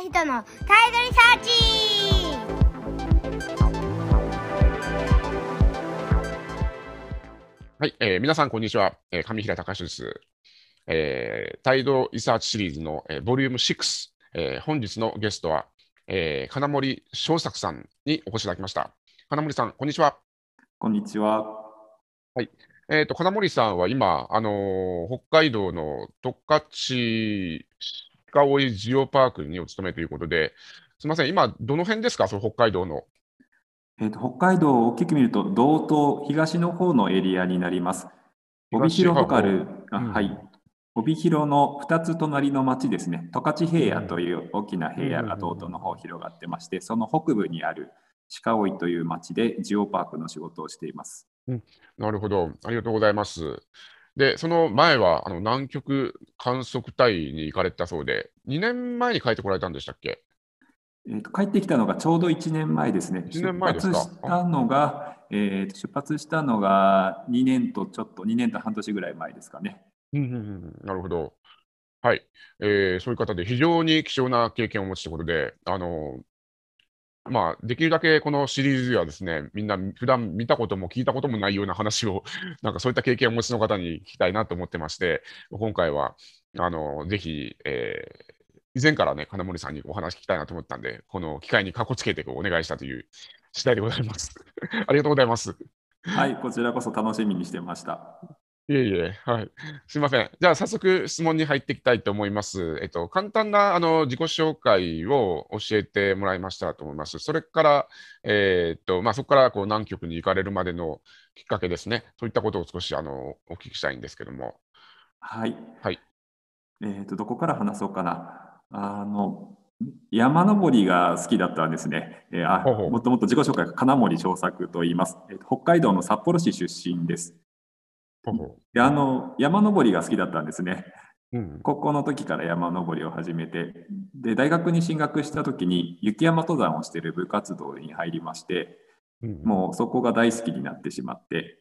貴人の態度リサーチはい、えー皆さん、こんにちは。えー上平隆です。えー、態度リサーチシリーズの、えーボリューム6、えー本日のゲストは、えー金森正作さんにお越しいただきました。金森さん、こんにちは。こんにちは。えーと、金森さんは今、あのー北海道の十勝鹿追ジオパークにお勤めということで、すみません、今、どの辺ですか、その北海道の。えーと北海道を大きく見ると道東東の方のエリアになります。帯広ホカル、あうんはい。帯広の2つ隣の町ですね。十勝平野という大きな平野が道東の方広がってまして、その北部にある鹿追という町でジオパークの仕事をしています。なるほど、ありがとうございます。で、その前はあの南極観測隊に行かれてたそうで、2年前に帰ってこられたんでしたっけ？えーと帰ってきたのがちょうど1年前ですね。一年前ですか？出発したのが、えーと出発したのが2年とちょっと、2年と半年ぐらい前ですかね。うんうんうんなるほど。はい、えーそういう方で非常に貴重な経験をお持ちということで、あのまあ、できるだけこのシリーズではですね、みんな普段見たことも聞いたこともないような話を、なんかそういった経験をお持ちの方に聞きたいなと思ってまして、今回はあのぜひ、えー以前からね、金森さんにお話聞きたいなと思ったんで、この機会にかこつけてお願いしたという次第でございます。ありがとうございます。はい、こちらこそ楽しみにしてました。いえいえ、はい。すみません。じゃあ、早速質問に入っていきたいと思います。えっと、簡単なあの自己紹介を教えてもらいましたらと思います。それから、えーっと、まあ、そこからこう南極に行かれるまでのきっかけですね。そういったことを少しあのお聞きしたいんですけども。はい。はい。えっ、と、どこから話そうかな。あの、山登りが好きだったんですね。えーあもともと自己紹介が金森正作と言います。えーと北海道の札幌市出身です。であの、山登りが好きだったんですね。ううん。高校の時から山登りを始めて、で、大学に進学した時に雪山登山をしている部活動に入りまして、うんもうそこが大好きになってしまって、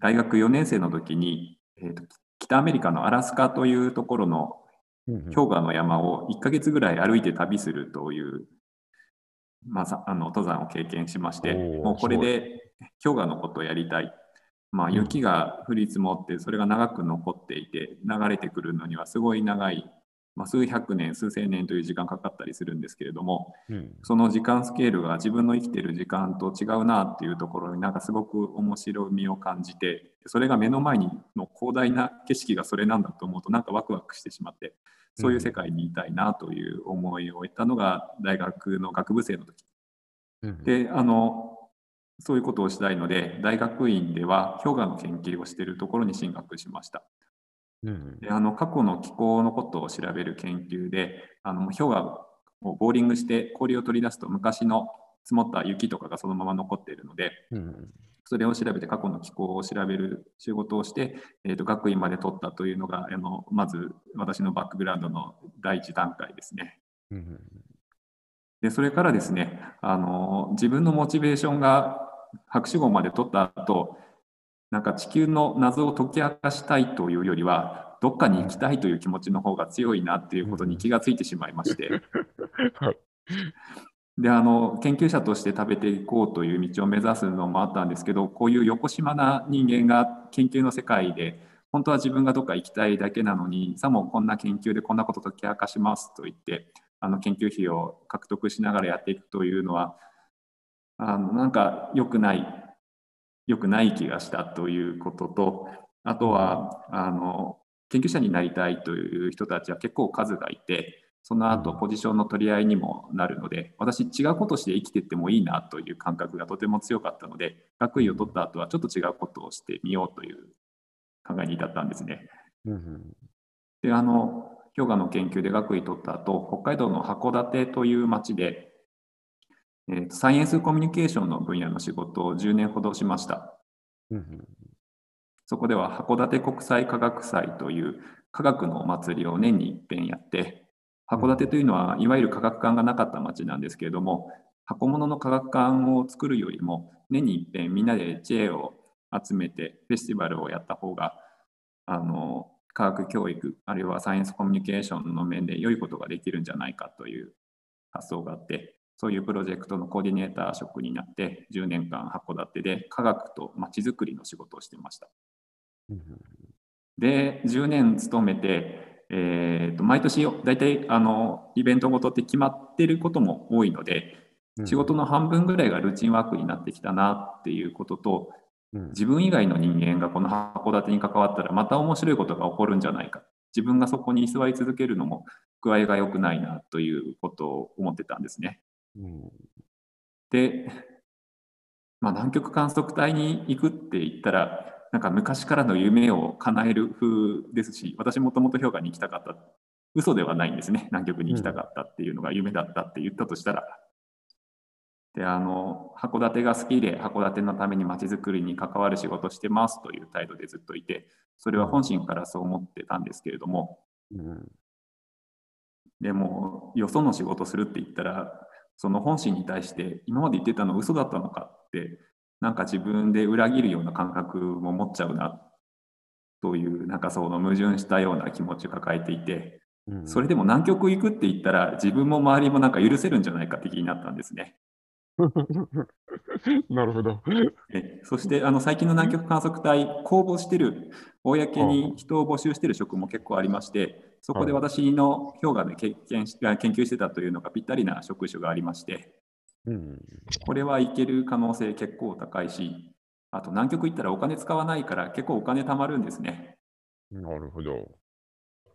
大学4年生の時に、えーと北アメリカのアラスカというところの氷河の山を1ヶ月ぐらい歩いて旅するという、まあ、さあの登山を経験しまして、もうこれで氷河のことをやりたい。まあ、うん。雪が降り積もって、それが長く残っていて、流れてくるのにはすごい長い、まあ、数百年、数千年という時間かかったりするんですけれども、うん。その時間スケールが自分の生きている時間と違うなっていうところになんかすごく面白みを感じてそれが目の前にの広大な景色がそれなんだと思うとなんかワクワクしてしまってそういう世界にいたいなという思いを得たのが大学の学部生の時。うん。であのそういうことをしたいので大学院では氷河の研究をしているところに進学しました。うんであの過去の気候のことを調べる研究であの氷河をボーリングして氷を取り出すと昔の積もった雪とかがそのまま残っているのでうんそれを調べて過去の気候を調べる仕事をして、えー、と学位まで取ったというのがあのまず私のバックグラウンドの第一段階ですね。うんでそれからですねあの自分のモチベーションが博士号まで取った後なんか地球の謎を解き明かしたいというよりはどっかに行きたいという気持ちの方が強いなっていうことに気がついてしまいまして。はい。であの研究者として食べていこうという道を目指すのもあったんですけどこういう横島な人間が研究の世界で本当は自分がどっか行きたいだけなのにさもこんな研究でこんなこと解き明かしますと言ってあの研究費を獲得しながらやっていくというのはあのなんか良くない良くない気がしたということとあとはあの研究者になりたいという人たちは結構数がいてその後ポジションの取り合いにもなるので私違うことして生きていってもいいなという感覚がとても強かったので学位を取った後はちょっと違うことをしてみようという考えに至ったんですね。うんであの氷河の研究で学位取った後北海道の函館という町で、えーとサイエンスコミュニケーションの分野の仕事を10年ほどしました。うんそこでは函館国際科学祭という科学のお祭りを年に一遍やって、函館というのはいわゆる科学館がなかった町なんですけれども、箱物の科学館を作るよりも年に一遍みんなで知恵を集めてフェスティバルをやった方があの科学教育あるいはサイエンスコミュニケーションの面で良いことができるんじゃないかという発想があってそういうプロジェクトのコーディネーター職になって10年間函館で科学とまちづくりの仕事をしてました。で10年勤めて、えー、と毎年大体あのイベントごとって決まってることも多いので仕事の半分ぐらいがルーチンワークになってきたなっていうことと自分以外の人間がこの函館に関わったらまた面白いことが起こるんじゃないか自分がそこに居座り続けるのも具合が良くないなということを思ってたんですね。うん、で、まあ、南極観測隊に行くって言ったらなんか昔からの夢を叶える風ですし私もともと氷河に行きたかった。嘘ではないんですね。南極に行きたかったっていうのが夢だったって言ったとしたら。であの函館が好きで函館のためにまちづくりに関わる仕事してますという態度でずっといてそれは本心からそう思ってたんですけれども、うん、でもよその仕事するって言ったらその本心に対して今まで言ってたの嘘だったのかってなんか自分で裏切るような感覚も持っちゃうなというなんかその矛盾したような気持ちを抱えていて、うん、それでも南極行くって言ったら自分も周りもなんか許せるんじゃないかって気になったんですね。なるほど。えそしてあの最近の南極観測隊、公募してる、公に人を募集している職も結構ありまして、そこで私の氷河で経験し研究してたというのがぴったりな職種がありまして、うん、これはいける可能性結構高いし、あと南極行ったらお金使わないから結構お金貯まるんですね。なるほど。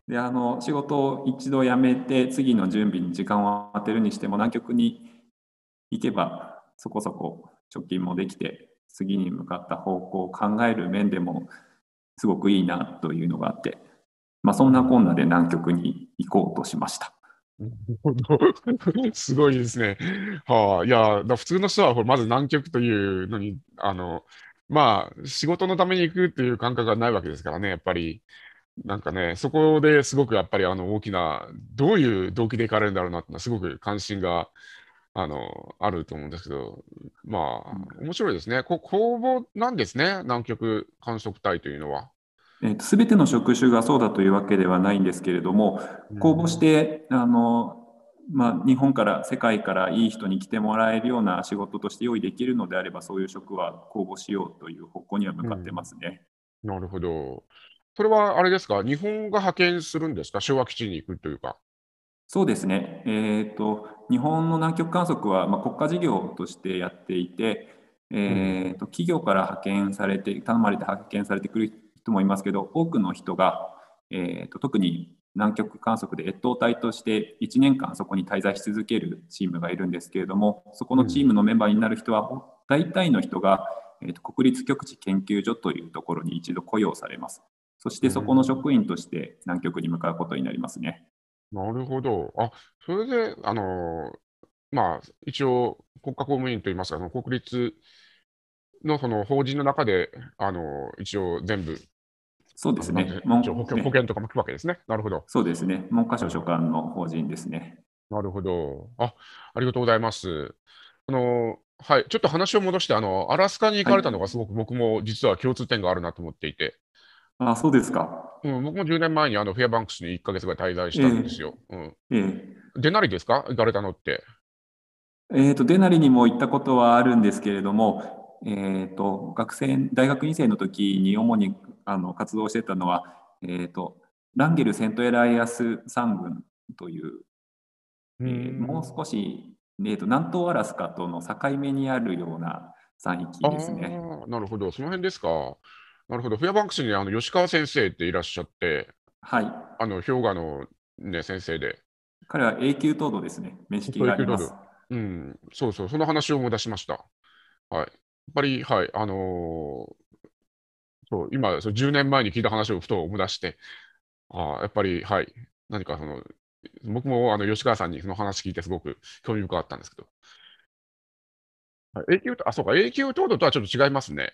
であの仕事を一度辞めて次の準備に時間を当てるにしても南極に行けばそこそこ貯金もできて次に向かった方向を考える面でもすごくいいなというのがあって、まあ、そんなこんなで南極に行こうとしました。すごいですね。はあ、いや、普通の人はまず南極というのに、あの、まあ、仕事のために行くっていう感覚がないわけですからね、やっぱり。なんかね、そこですごくやっぱりあの大きな、どういう動機で行かれるんだろうなってのは、すごく関心があの、あると思うんですけど、まあ、面白いですね。こ公募なんですね、南極観測隊というのは。す、べ、ての職種がそうだというわけではないんですけれども、公募して、あのまあ、日本から世界からいい人に来てもらえるような仕事として用意できるのであれば、そういう職は公募しようという方向には向かってますね。うん、なるほど。それはあれですか、日本が派遣するんですか、昭和基地に行くというか。そうですね、えーと、日本の南極観測は、まあ、国家事業としてやっていて、えーと、企業から派遣されて、頼まれて派遣されてくる人もいますけど、多くの人が、えーと、特に南極観測で越冬隊として1年間そこに滞在し続けるチームがいるんですけれども、そこのチームのメンバーになる人は、大体の人が、えー、と国立極地研究所というところに一度雇用されます。そしてそこの職員として南極に向かうことになりますね。なるほど。あ、それで、あのまあ、一応、国家公務員といいますか、その国立のその法人の中で、あの一応全部、そうですね。保険保険とかも聞くわけですね。なるほど。そうですね。文科省所管の法人ですね。なるほど。あ、ありがとうございます。あの、はい、ちょっと話を戻して、あの、アラスカに行かれたのがすごく僕も実は共通点があるなと思っていて、あ、そうですか。うん、僕も10年前にあのフェアバンクスに1ヶ月ぐらい滞在したんですよ。えー、うん。えー、デナリですか？行かれたのって。えっ、ー、と、デナリにも行ったことはあるんですけれども、えっ、ー、と、学生、大学院生の時に主にあの活動してたのは、えっ、ー、と、ランゲル・セントエライアス山群という、えー、もう少し、えーと、南東アラスカとの境目にあるような山域ですね。なるほど、その辺ですか。なるほど。フェアバンクスにあの吉川先生っていらっしゃって、はい。あの氷河の、ね、先生で。彼は永久凍土ですね。面識があります。うん、そうそう、その話を思い出しました。はい。っぱり、はい、あのー、そう、今、そう10年前に聞いた話をふと思い出して、あやっぱり、はい、何かその、僕もあの吉川さんにその話聞いてすごく興味深かったんですけど。はい、永久あ、そうか、永久凍土とはちょっと違いますね。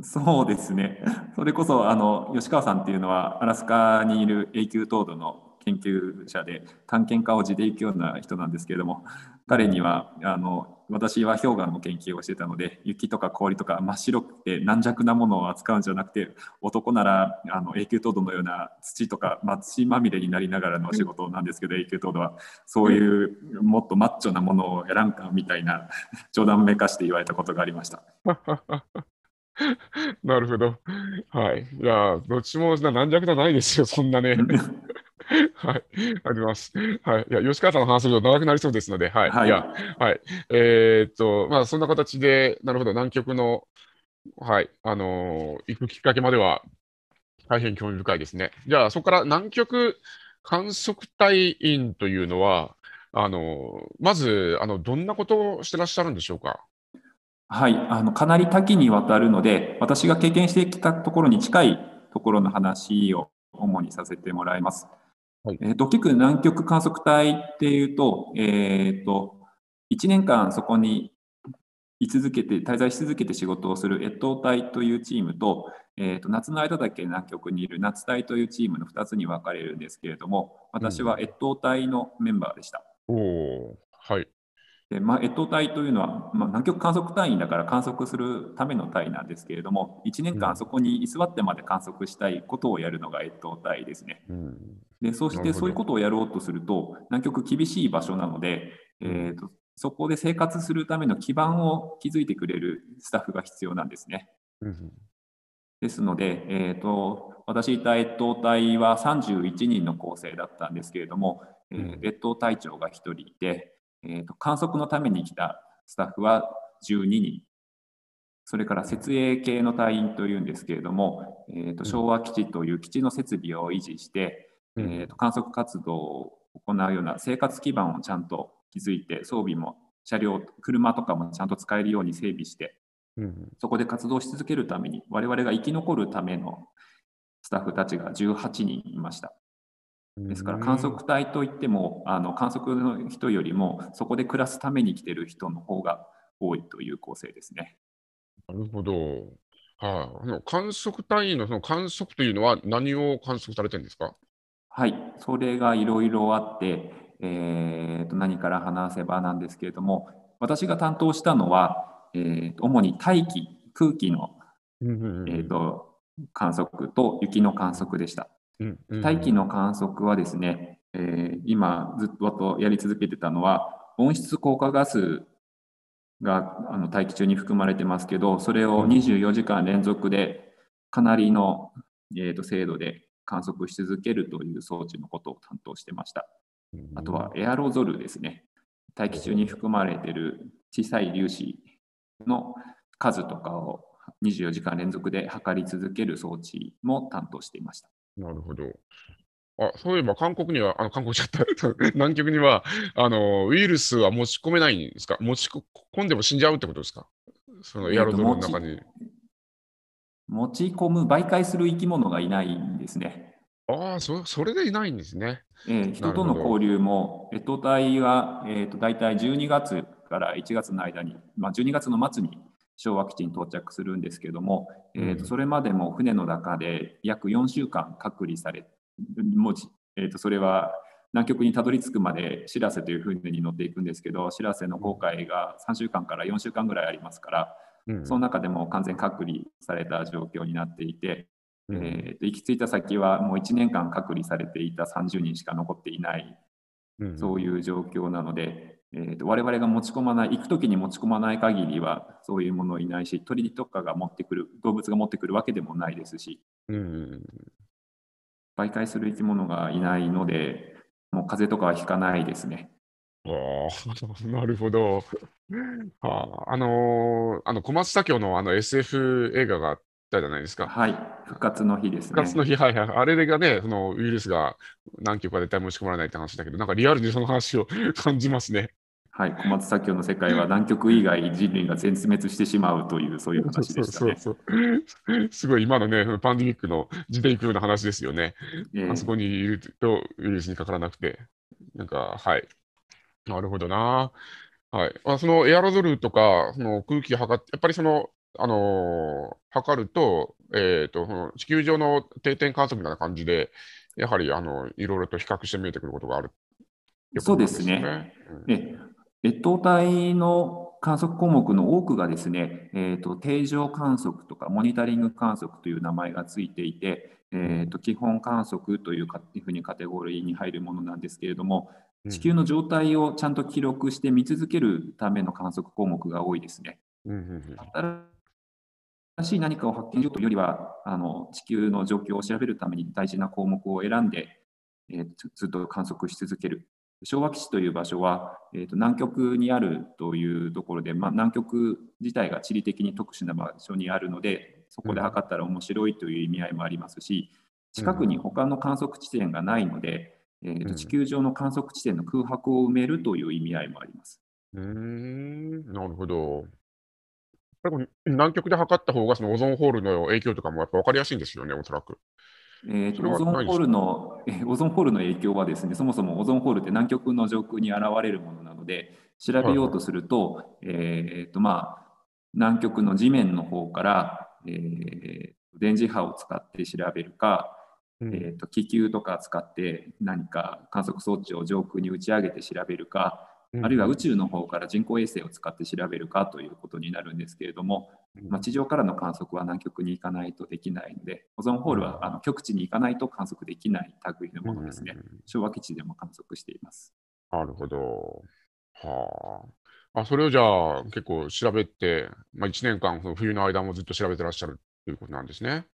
そうですね。それこそあの吉川さんっていうのはアラスカにいる永久凍土の研究者で探検家を地で行くような人なんですけれども彼にはあの私は氷河の研究をしてたので雪とか氷とか真っ白くて軟弱なものを扱うんじゃなくて男ならあの永久凍土のような土とか土まみれになりながらのお仕事なんですけど、永久凍土はそういうもっとマッチョなものをやらんかみたいな 冗談めかして言われたことがありました。なるほど。はい。いや、どっちも軟弱じゃないですよ、そんなね。はい、あります。はい。いや、吉川さんの話すると長くなりそうですので、はい。はい、いや、はい。えー、っと、まあ、そんな形で、なるほど、南極の、はい、あのー、行くきっかけまでは、大変興味深いですね。じゃあ、そこから南極観測隊員というのは、あのー、まず、あの、どんなことをしてらっしゃるんでしょうか？はい、あのかなり多岐にわたるので、私が経験してきたところに近いところの話を主にさせてもらいます。はい、えーと、結局南極観測隊っていうと,、えーと、1年間そこに居続けて滞在し続けて仕事をする越冬隊というチームと,、えーと、夏の間だけ南極にいる夏隊というチームの2つに分かれるんですけれども私は越冬隊のメンバーでした。うん、おはいでまあ、越冬隊というのは、まあ、南極観測隊員だから観測するための隊なんですけれども1年間そこに居座ってまで観測したいことをやるのが越冬隊ですね。うん、でそしてそういうことをやろうとすると南極厳しい場所なので、えーと、そこで生活するための基盤を築いてくれるスタッフが必要なんですね。うん、ですので、えーと、私いた越冬隊は31人の構成だったんですけれども、えー、越冬隊長が1人いて。えーと、観測のために来たスタッフは12人、それから設営系の隊員というんですけれども、えーと、昭和基地という基地の設備を維持して、うん、えーと、観測活動を行うような生活基盤をちゃんと築いて、装備も車両、車とかもちゃんと使えるように整備して、うん、そこで活動し続けるために、我々が生き残るためのスタッフたちが18人いました。ですから観測隊といってもあの観測の人よりもそこで暮らすために来てる人の方が多いという構成ですね。なるほど。はい、あ、の観測隊員のその観測というのは何を観測されてるんですか？はい、それがいろいろあって、えー、と何から話せばなんですけれども、私が担当したのは、えー、と主に大気、空気の、えー、と観測と雪の観測でした。大気の観測はですね、えー、今ずっとやり続けてたのは温室効果ガスがあの大気中に含まれてますけどそれを24時間連続でかなりの、えーと、精度で観測し続けるという装置のことを担当してました。あとはエアロゾルですね。大気中に含まれている小さい粒子の数とかを24時間連続で測り続ける装置も担当していました。なるほど。あ、そういえば韓国には、あの、韓国ちゃった、南極には、あの、ウイルスは持ち込めないんですか？持ち込んでも死んじゃうってことですか？そのエアロゾルの中に。持ち込む、媒介する生き物がいないんですね。ああ、そそれでいないんですね。えー、人との交流も、越冬隊は、えーと、大体12月から1月の間に、まあ、12月の末に昭和基地に到着するんですけども、うん、えーと、それまでも船の中で約4週間隔離されもう、えーと、それは南極にたどり着くまでしらせという船に乗っていくんですけどしらせの航海が3週間から4週間ぐらいありますから、うん、その中でも完全隔離された状況になっていて、うん、えー、と行き着いた先はもう1年間隔離されていた30人しか残っていない、そういう状況なので、えーと、我々が持ち込まない行く時に持ち込まない限りはそういうものいないし鳥とかが持ってくる動物が持ってくるわけでもないですし、うん、媒介する生き物がいないのでもう風邪とかはひかないですね。あ なるほど。ああのー、あの小松左京のあの SF 映画があったじゃないですか。はい、復活の日ですね。復活の日、はいはい。あれがね、そのウイルスが何極か絶対持ち込まれないって話だけど、なんかリアルにその話を 感じますね。はい、小松左京の世界は南極以外人類が全滅してしまうというそういう話でしたね。そうそうそうすごい今のね、パンデミックの時代空の話ですよね、えー、あそこにいるとウイルスにかからなくて。なんか、はい。なるほどな。はい。あそのエアロゾルとか、その空気を測って、やっぱりその、あのー、測ると、えっ、ー、と、その地球上の定点観測みたいな感じで、やはり、あの、いろいろと比較して見えてくることがある。そうですね。うん、越冬隊の観測項目の多くがですね、えーと、定常観測とかモニタリング観測という名前がついていて、えーと、基本観測というかいうふうにカテゴリーに入るものなんですけれども、地球の状態をちゃんと記録して見続けるための観測項目が多いですね。新しい何かを発見しようというよりはあの地球の状況を調べるために大事な項目を選んで、えー、ずっと観測し続ける昭和基地という場所は、えーと、南極にあるというところで、まあ、南極自体が地理的に特殊な場所にあるのでそこで測ったら面白いという意味合いもありますし近くに他の観測地点がないので、えーと、地球上の観測地点の空白を埋めるという意味合いもあります。うんなるほど。南極で測った方がそのオゾンホールの影響とかもやっぱ分かりやすいんですよね、おそらく。えーと、オゾンホールの、えオゾンホールの影響はですね、そもそもオゾンホールって南極の上空に現れるものなので、調べようとすると、はい、えーとまあ、南極の地面の方から、えー、電磁波を使って調べるか、うん、えーと、気球とか使って何か観測装置を上空に打ち上げて調べるか、あるいは宇宙の方から人工衛星を使って調べるかということになるんですけれども、まあ、地上からの観測は南極に行かないとできないので、オゾンホールはあの極地に行かないと観測できない類のものですね。昭和基地でも観測しています。なるほど。はあ。あそれをじゃあ結構調べて、まあ、1年間、冬の間もずっと調べてらっしゃるということなんですね。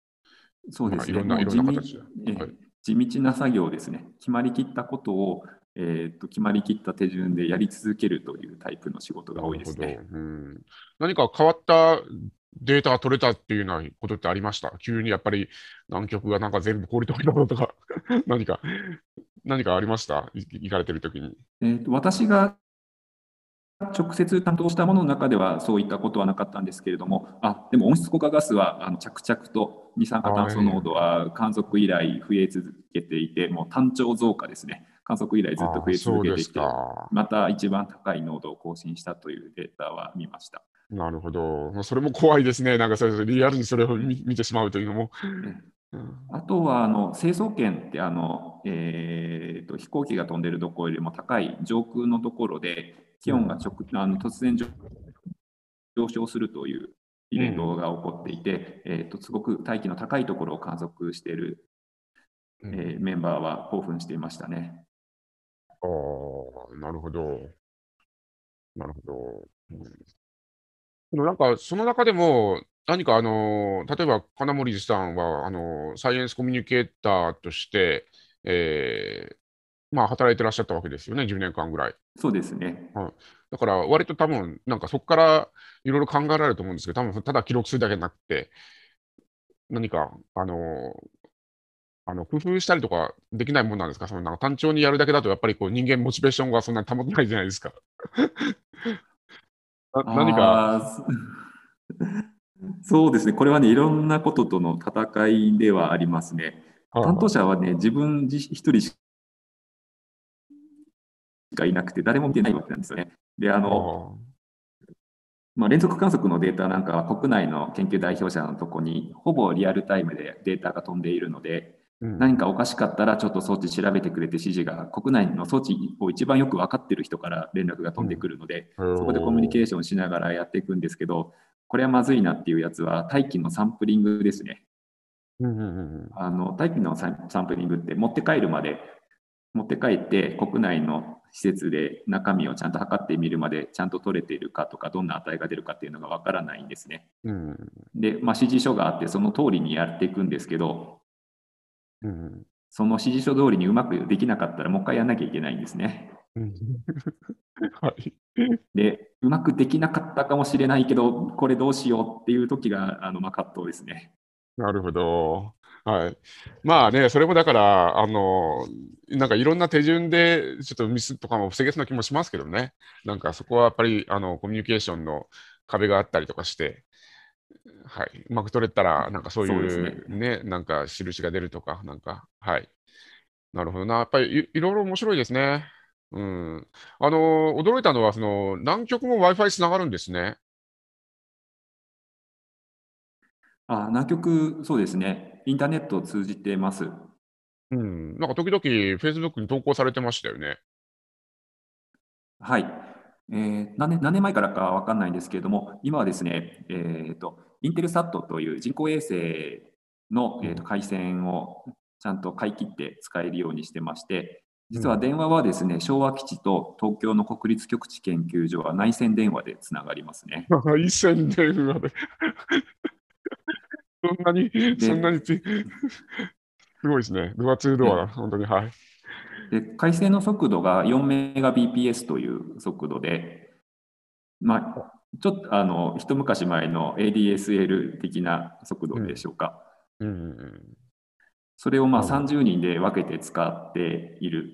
そうですね。いろんな、いろんな形で。はい地道な作業ですね。決まりきったことをえーと、決まりきった手順でやり続けるというタイプの仕事が多いですね。うん、何か変わったデータが取れたっていうようなことってありました？急にやっぱり南極がなんか全部氷解いたのとか 何か、何かありました？行かれてる時に。えーと、私が直接担当したものの中ではそういったことはなかったんですけれども、あでも温室効果ガスはあの着々と二酸化炭素濃度は観測以来増え続けていて、もう単調増加ですね。観測以来ずっと増え続けてきて、また一番高い濃度を更新したというデータは見ました。なるほど。それも怖いですね。なんかそれリアルにそれを見てしまうというのも。あとはあの成層圏ってあの、えーと、飛行機が飛んでるところよりも高い上空のところで気温が直、あの突然上昇するというイベントが起こっていて、うん、えーとすごく大気の高いところを観測している、えー、メンバーは興奮していましたね。ああ、なるほど。なるほど。うん、でもなんか、その中でも、何かあの、例えば金森さんは、あの、サイエンスコミュニケーターとして、えー、まあ、働いてらっしゃったわけですよね、10年間ぐらい。そうですね。はい、だから、割と多分、なんかそこからいろいろ考えられると思うんですけど、多分ただ記録するだけじゃなくて、何か、あの、あの工夫したりとかできないもんなんですか？そのなんか単調にやるだけだと、やっぱりこう人間モチベーションがそんなに保てないじゃないですか。何か？そうですね、これはね、いろんなこととの戦いではありますね。担当者はね、自分一人しかいなくて、誰も見てないわけなんですよね。で、あの、まあ、連続観測のデータなんかは国内の研究代表者のとこにほぼリアルタイムでデータが飛んでいるので、何かおかしかったらちょっと装置調べてくれて指示が国内の装置を一番よく分かってる人から連絡が飛んでくるので、そこでコミュニケーションしながらやっていくんですけどこれはまずいなっていうやつは大気のサンプリングですね。あの大気のサンプリングって持って帰るまで持って帰って国内の施設で中身をちゃんと測ってみるまでちゃんと取れているかとかどんな値が出るかっていうのがわからないんですね。うん、で、まあ、指示書があってその通りにやっていくんですけどうん、その指示書通りにうまくできなかったらもう一回やんなきゃいけないんですね。はい、でうまくできなかったかもしれないけどこれどうしようっていう時があの、まあ、葛藤ですね。なるほど。はい。まあね、それもだから、あの、なんかいろんな手順で、ちょっとミスとかも防げそうな気もしますけどね。なんかそこはやっぱり、あの、コミュニケーションの壁があったりとかして、はい、うまく取れたら、なんかそういうね、ねなんか印が出るとか、なんか、はい。なるほどな。やっぱりいろいろ面白いですね。うん。あの、驚いたのは、その、南極も Wi-Fi つながるんですね。あ、南極、そうですね。インターネットを通じてます。うん。なんか時々 Facebook に投稿されてましたよね。はい。えー何年何年前からかわかんないんですけれども、今はですね、えーと、インテルサットという人工衛星の、えーと回線をちゃんと買い切って使えるようにしてまして、実は電話はですね、昭和基地と東京の国立極地研究所は内線電話でつながりますね。一線電話 で。そんなに、そんなにすごいですね。ドアツードア、本当に、はい。で回線の速度が4メガ BPS という速度で、まあ、ちょっとあの一昔前の ADSL 的な速度でしょうか。うんうんうん。それをまあなるほ30人で分けて使っている。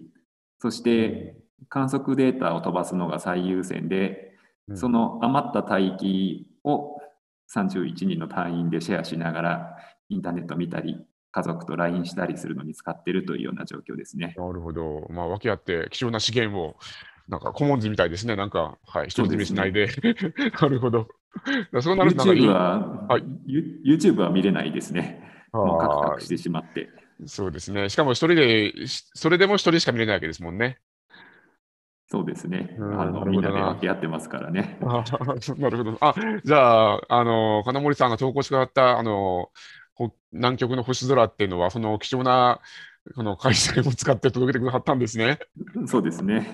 そして観測データを飛ばすのが最優先で、うんその余った帯域を31人の隊員でシェアしながらインターネット見たり、家族と LINE したりするのに使っているというような状況ですね。なるほど。まあ、訳あって、貴重な資源を、なんか、コモンズみたいですね。なんか、はい、独り占めしないで。なるほど。そうなると、YouTube は、はいユ YouTube は見れないですね。もうカクカあクしてしまって。ーそうですね。しかも、一人で、しそれでも一人しか見れないわけですもんね。そうですね。うんあのみんなで分け合ってますからね。なるほど。あ、じゃあ、あの、金森さんが投稿してくださった、あの、ほ南極の星空っていうのは、その貴重な、この回線を使って届けてくださったんですね。そうですね。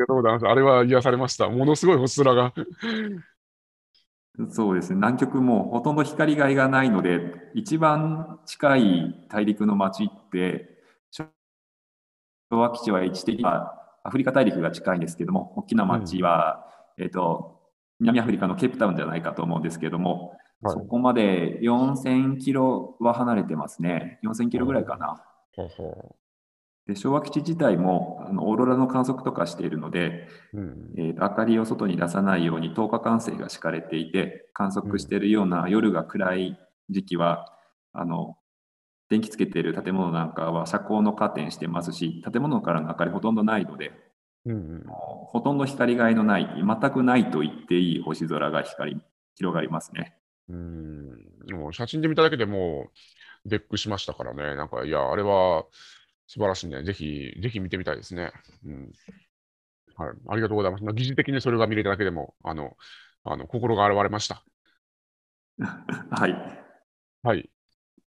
ありがとうございます。あれは癒されました。ものすごい星空が。そうですね。南極もほとんど光がいがないので、一番近い大陸の町って、昭和基地は位置的にはアフリカ大陸が近いんですけども、大きな町は、えっ、と、南アフリカのケープタウンじゃないかと思うんですけども、はいそこまで4000キロは離れてますね。4000キロぐらいかな。で昭和基地自体もあのオーロラの観測とかしているので、ううんえーと明かりを外に出さないように10日間制が敷かれていて観測しているような夜が暗い時期は、あの電気つけている建物なんかは遮光のカーテンしてますし建物からの明かりほとんどないのでうんうんほとんど光がいのない全くないと言っていい星空が光り広がりますね。うんもう写真で見ただけでもう、絶句しましたからね。なんか、いや、あれは素晴らしいね。ぜひ、ぜひ見てみたいですね。うん。はい。ありがとうございます。疑似的にそれが見れただけでも、あの、あの心が洗われました。はい、はい。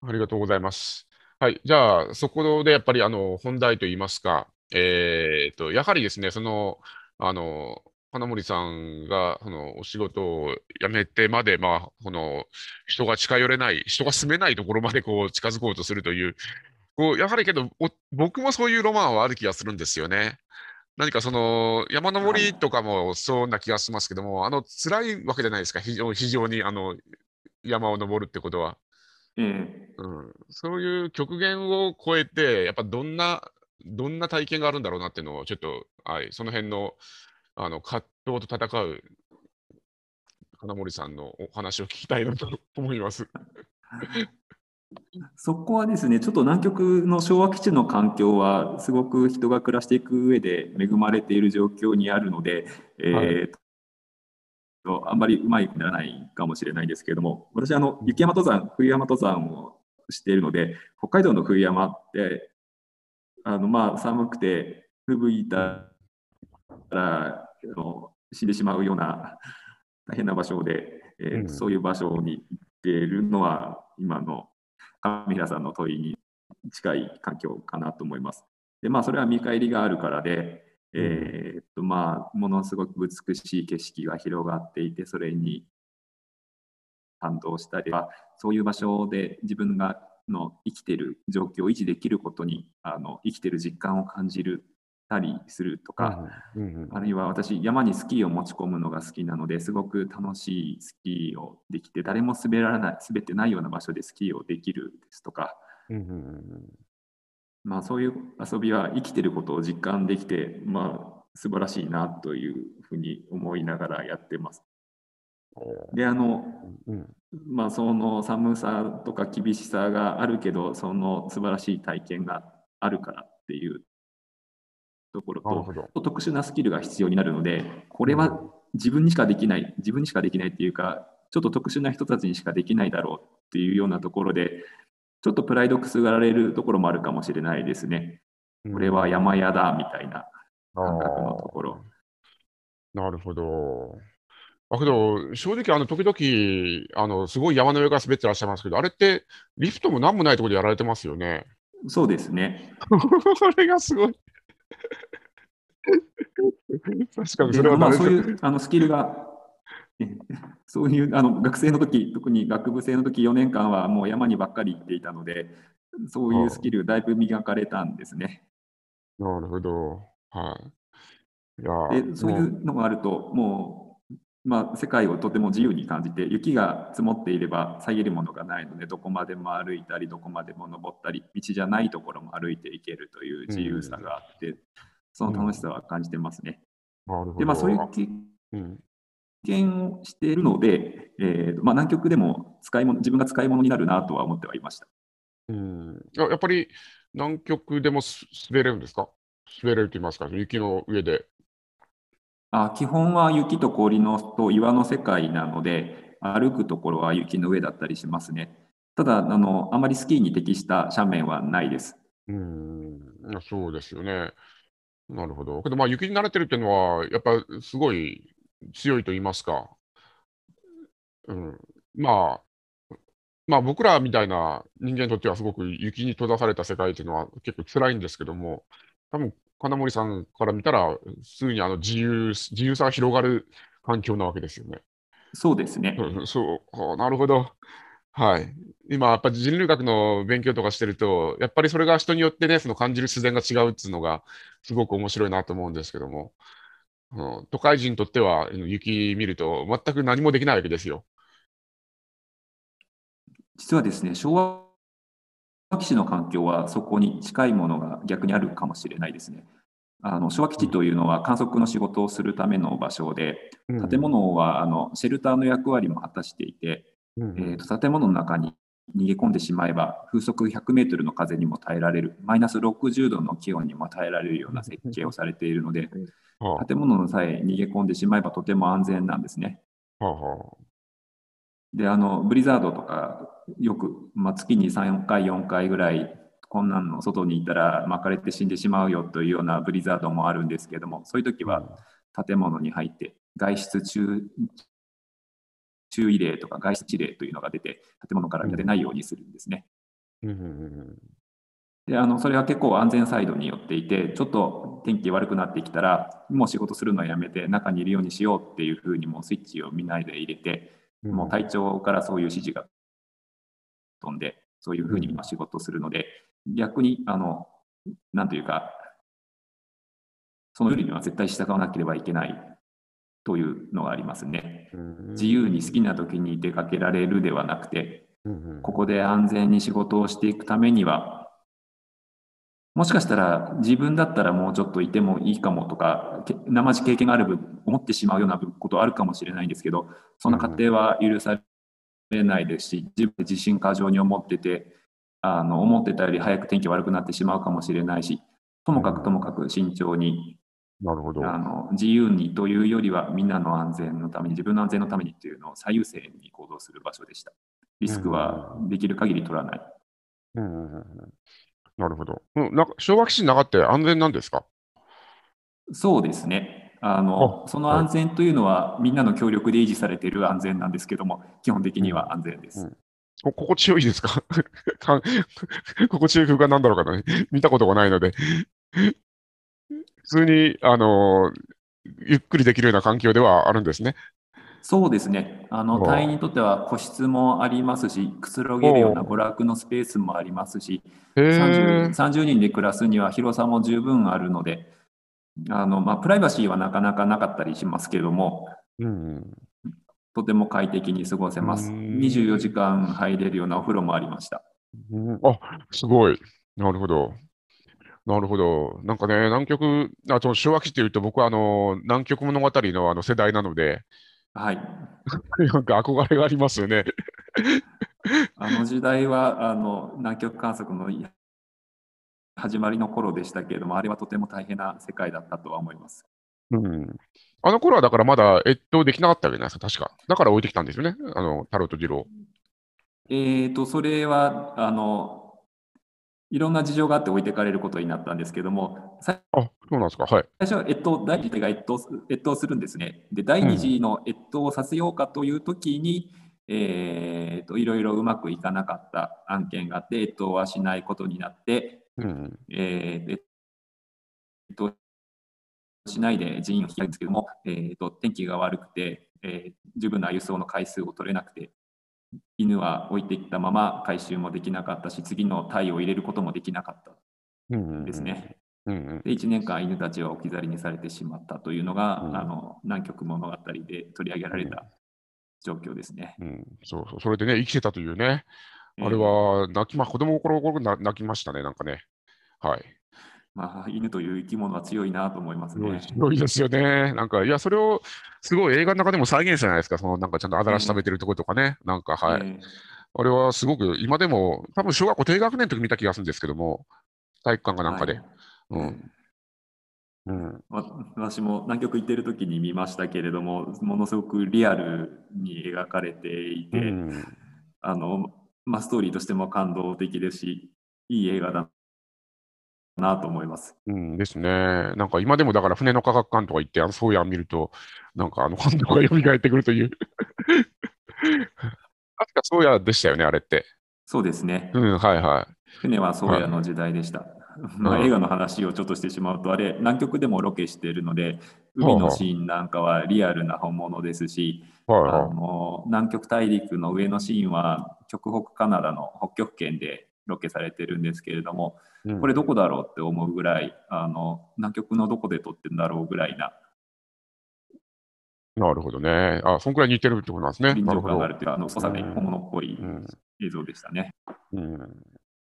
ありがとうございます。はい。じゃあ、そこでやっぱり、あの、本題といいますか、えーと、やはりですね、その、あの、金森さんが、その、お仕事を辞めてまで、まあ、この、人が近寄れない、人が住めないところまで、こう、近づこうとするという、こう、やはりけど、お僕もそういうロマンはある気がするんですよね。何かその、山登りとかもそうな気がしますけども、あの、辛いわけじゃないですか、非常非常に、あの、山を登るってことは。えうん、そういう極限を超えて、やっぱどんな、どんな体験があるんだろうなっていうのを、ちょっと、はい、その辺の、あの、葛藤と戦う、金森さんのお話を聞きたいなと思います。そこはですね、ちょっと南極の昭和基地の環境は、すごく人が暮らしていく上で恵まれている状況にあるので、えーとあんまりうまいくならないかもしれないんですけれども、私、あの雪山登山、冬山登山をしているので、北海道の冬山って、あのまあ寒くて、吹雪いたらあの死んでしまうような大変な場所で、えーうん。そういう場所に行っているのは、今の上平さんの問いに近い環境かなと思います。で、まあ、それは見返りがあるからで、えーっと、まあ、ものすごく美しい景色が広がっていて、それに感動したりは、そういう場所で自分がの生きている状況を維持できることに、あの生きている実感を感じるたりするとか、あるいは私、山にスキーを持ち込むのが好きなので、すごく楽しいスキーをできて、誰も滑らない、滑ってないような場所でスキーをできるですとか、うんうんうんまあ、そういう遊びは生きてることを実感できて、まあ、素晴らしいなというふうに思いながらやってます。で、あの、うん。まあ、その寒さとか厳しさがあるけど、その素晴らしい体験があるからっていうところと。特殊なスキルが必要になるので、これは自分にしかできない、自分にしかできないっていうか、ちょっと特殊な人たちにしかできないだろうっていうようなところで、ちょっとプライドくすがられるところもあるかもしれないですね。これは山屋だみたいな感覚のところ。なるほど。だけど、正直、あの、時々、あの、すごい山の上から滑ってらっしゃいますけど、あれって、リフトもなんもないところでやられてますよね。そうですね。これがすごい。確かに、それはまあ、大そういうあのスキルが、えそういうあの学生の時特に学部生の時4年間はもう山にばっかり行っていたので、そういうスキル、だいぶ磨かれたんですね。なるほど。はい。いやでそういうのがあると、もう、まあ、世界をとても自由に感じて、雪が積もっていれば遮るものがないので、どこまでも歩いたり、どこまでも登ったり、道じゃないところも歩いていけるという自由さがあって、その楽しさは感じてますね。なるほど。で、まあ、そういう経うん。験をしているので、えーとまあ、南極でも使い物自分が使い物になるなとは思ってはいました。うん。ややっぱり、南極でもす滑れるんですか？滑れると言いますか、雪の上で。あ基本は雪と氷のと岩の世界なので、歩くところは雪の上だったりしますね。ただ、あのあまりスキーに適した斜面はないです。うん。そうですよね。なるほど。けど、まあ、雪に慣れてるっていうのは、やっぱすごい強いと言いますか。うん。まあ、まあ、僕らみたいな人間にとってはすごく雪に閉ざされた世界っていうのは結構辛いんですけども、多分金森さんから見たら、すぐにあの自由、自由さが広がる環境なわけですよね。そうですね。うんそう、あなるほど。はい。今、やっぱり人類学の勉強とかしてると、やっぱりそれが人によってね、その感じる自然が違うっていうのが、すごく面白いなと思うんですけども、うん都会人にとっては、雪見ると全く何もできないわけですよ。実はですね、昭和基地の環境はそこに近いものが逆にあるかもしれないですね。あの昭和基地というのは観測の仕事をするための場所で、うん。建物はあのシェルターの役割も果たしていて、うんえーと建物の中に逃げ込んでしまえば風速100メートルの風にも耐えられるマイナス60度の気温にも耐えられるような設計をされているのではあ建物のさえ逃げ込んでしまえばとても安全なんですね。であのブリザードとかよく、まあ、月に3回4回ぐらいこんなんの外にいたら巻かれて死んでしまうよというようなブリザードもあるんですけどもそういう時あは建物に入って外出中注意令とか外出令というのが出て建物から出ないようにするんですね。であのそれは結構安全サイドによっていてちょっと天気悪くなってきたらもう仕事するのやめて中にいるようにしようっていうふうにもうスイッチを見ないで入れてうん。もう隊長からそういう指示が飛んでそういうふうに今仕事をするので逆にあのなんというかそのルールには絶対従わなければいけないというのがありますね。うん自由に好きな時に出かけられるではなくてここで安全に仕事をしていくためにはもしかしたら自分だったらもうちょっといてもいいかもとかけ生地経験がある分思ってしまうようなことあるかもしれないんですけどそんな過程は許されないですし自分で自信過剰に思っててあの思ってたより早く天気悪くなってしまうかもしれないしともかくともかく慎重になるほど。あの自由にというよりはみんなの安全のために自分の安全のためにというのを最優先に行動する場所でした。リスクはできる限り取らない。うんなるほど。うんなんか昭和基地の中って安全なんですか？そうですね。あのその安全というのはみんなの協力で維持されている安全なんですけども、基本的には安全です。うんこ心地よいですか？心地よい空間なんだろうかな、見たことがないので。普通に、あのーゆっくりできるような環境ではあるんですね。そうですね。あのお隊員にとっては個室もありますし、くつろげるようなお娯楽のスペースもありますし、へ 30, え。30人で暮らすには広さも十分あるので、あのまあ、プライバシーはなかなかなかったりしますけれども、うんうんとても快適に過ごせます。うん24時間入れるようなお風呂もありました。うんあ、すごい。なるほど。なるほど。なんかね、南極、あと昭和基地っていうと、僕はあの南極物語のあの世代なので、はい。なんか憧れがありますよね。あの時代はあの南極観測の始まりの頃でしたけれども、あれはとても大変な世界だったとは思います。うん。あの頃はだからまだ越冬できなかったわけじゃないですか、確か。だから置いてきたんですよね、あの、太郎と次郎。えーと、それは、あの、いろんな事情があって置いてかれることになったんですけども、最あ、そうなんですか。はい。最初は越冬、第一次が越冬す越冬するんですね。で、第二次の越冬をさせようかというときに、えーと、いろいろうまくいかなかった案件があって、越冬はしないことになって、うん。えー、越冬しないで人員を引き上げるんですけども、えーと、天気が悪くて、えー十分な輸送の回数を取れなくて、犬は置いていったまま回収もできなかったし、次の体を入れることもできなかったうん。ですね。うんうん。で1年間犬たちは置き去りにされてしまったというのが、うんあの南極物語で取り上げられた状況ですね。うん、そうそう。それでね、生きてたというね。あれえーは、泣きま、子供の頃頃な泣きましたね、なんかね。はい。まあ、犬という生き物は強いなと思いますね。すごいですよね。なんか、いや、それを、すごい映画の中でも再現したじゃないですか。その、なんかちゃんとアザラシ食べてるところとかね。なんか、はい。えーあれはすごく、今でも、多分小学校低学年の時見た気がするんですけども、体育館かなんかで。はいうん。うん。わ私も南極行ってる時に見ましたけれども、ものすごくリアルに描かれていて、うん。あのまあ、ストーリーとしても感動的ですし、いい映画だなと思います。うんですね。なんか今でもだから船の科学館とか行って、あのそうやん見ると、なんかあの感動が蘇ってくるという。確かそうやでしたよね、あれって。そうですね。うん、はいは船は宗谷の時代でした。まあ、うん映画の話をちょっとしてしまうと、あれ、南極でもロケしているので、海のシーンなんかはリアルな本物ですし、い。はいあはの南極大陸の上のシーンは、極北カナダの北極圏でロケされてるんですけれども、これどこだろうって思うぐらい、あの南極のどこで撮ってるんだろうぐらいななるほどね。あ、そんくらい似てるってことなんですね。臨場。感があるというか、あの、操作が本物っぽいうん映像でしたね。うん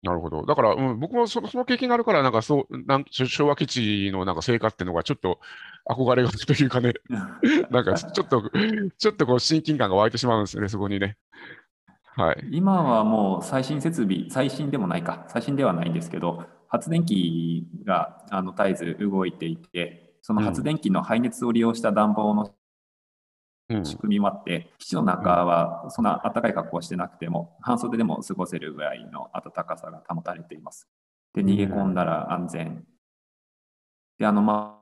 なるほど。だから、うん、僕もそその経験があるから、なんかそう、なん昭和基地のなんか生活っていうのがちょっと憧れがというかね、なんかちょっと、ちょっとこう親近感が湧いてしまうんですよね、そこにね。はい。今はもう最新設備、最新でもないか、最新ではないんですけど、発電機があの絶えず動いていて、その発電機の排熱を利用した暖房のうん。仕組みもあって、基地の中はそんな暖かい格好をしてなくても、半袖でも過ごせるぐらいの暖かさが保たれています。で、逃げ込んだら安全。で、あの、ま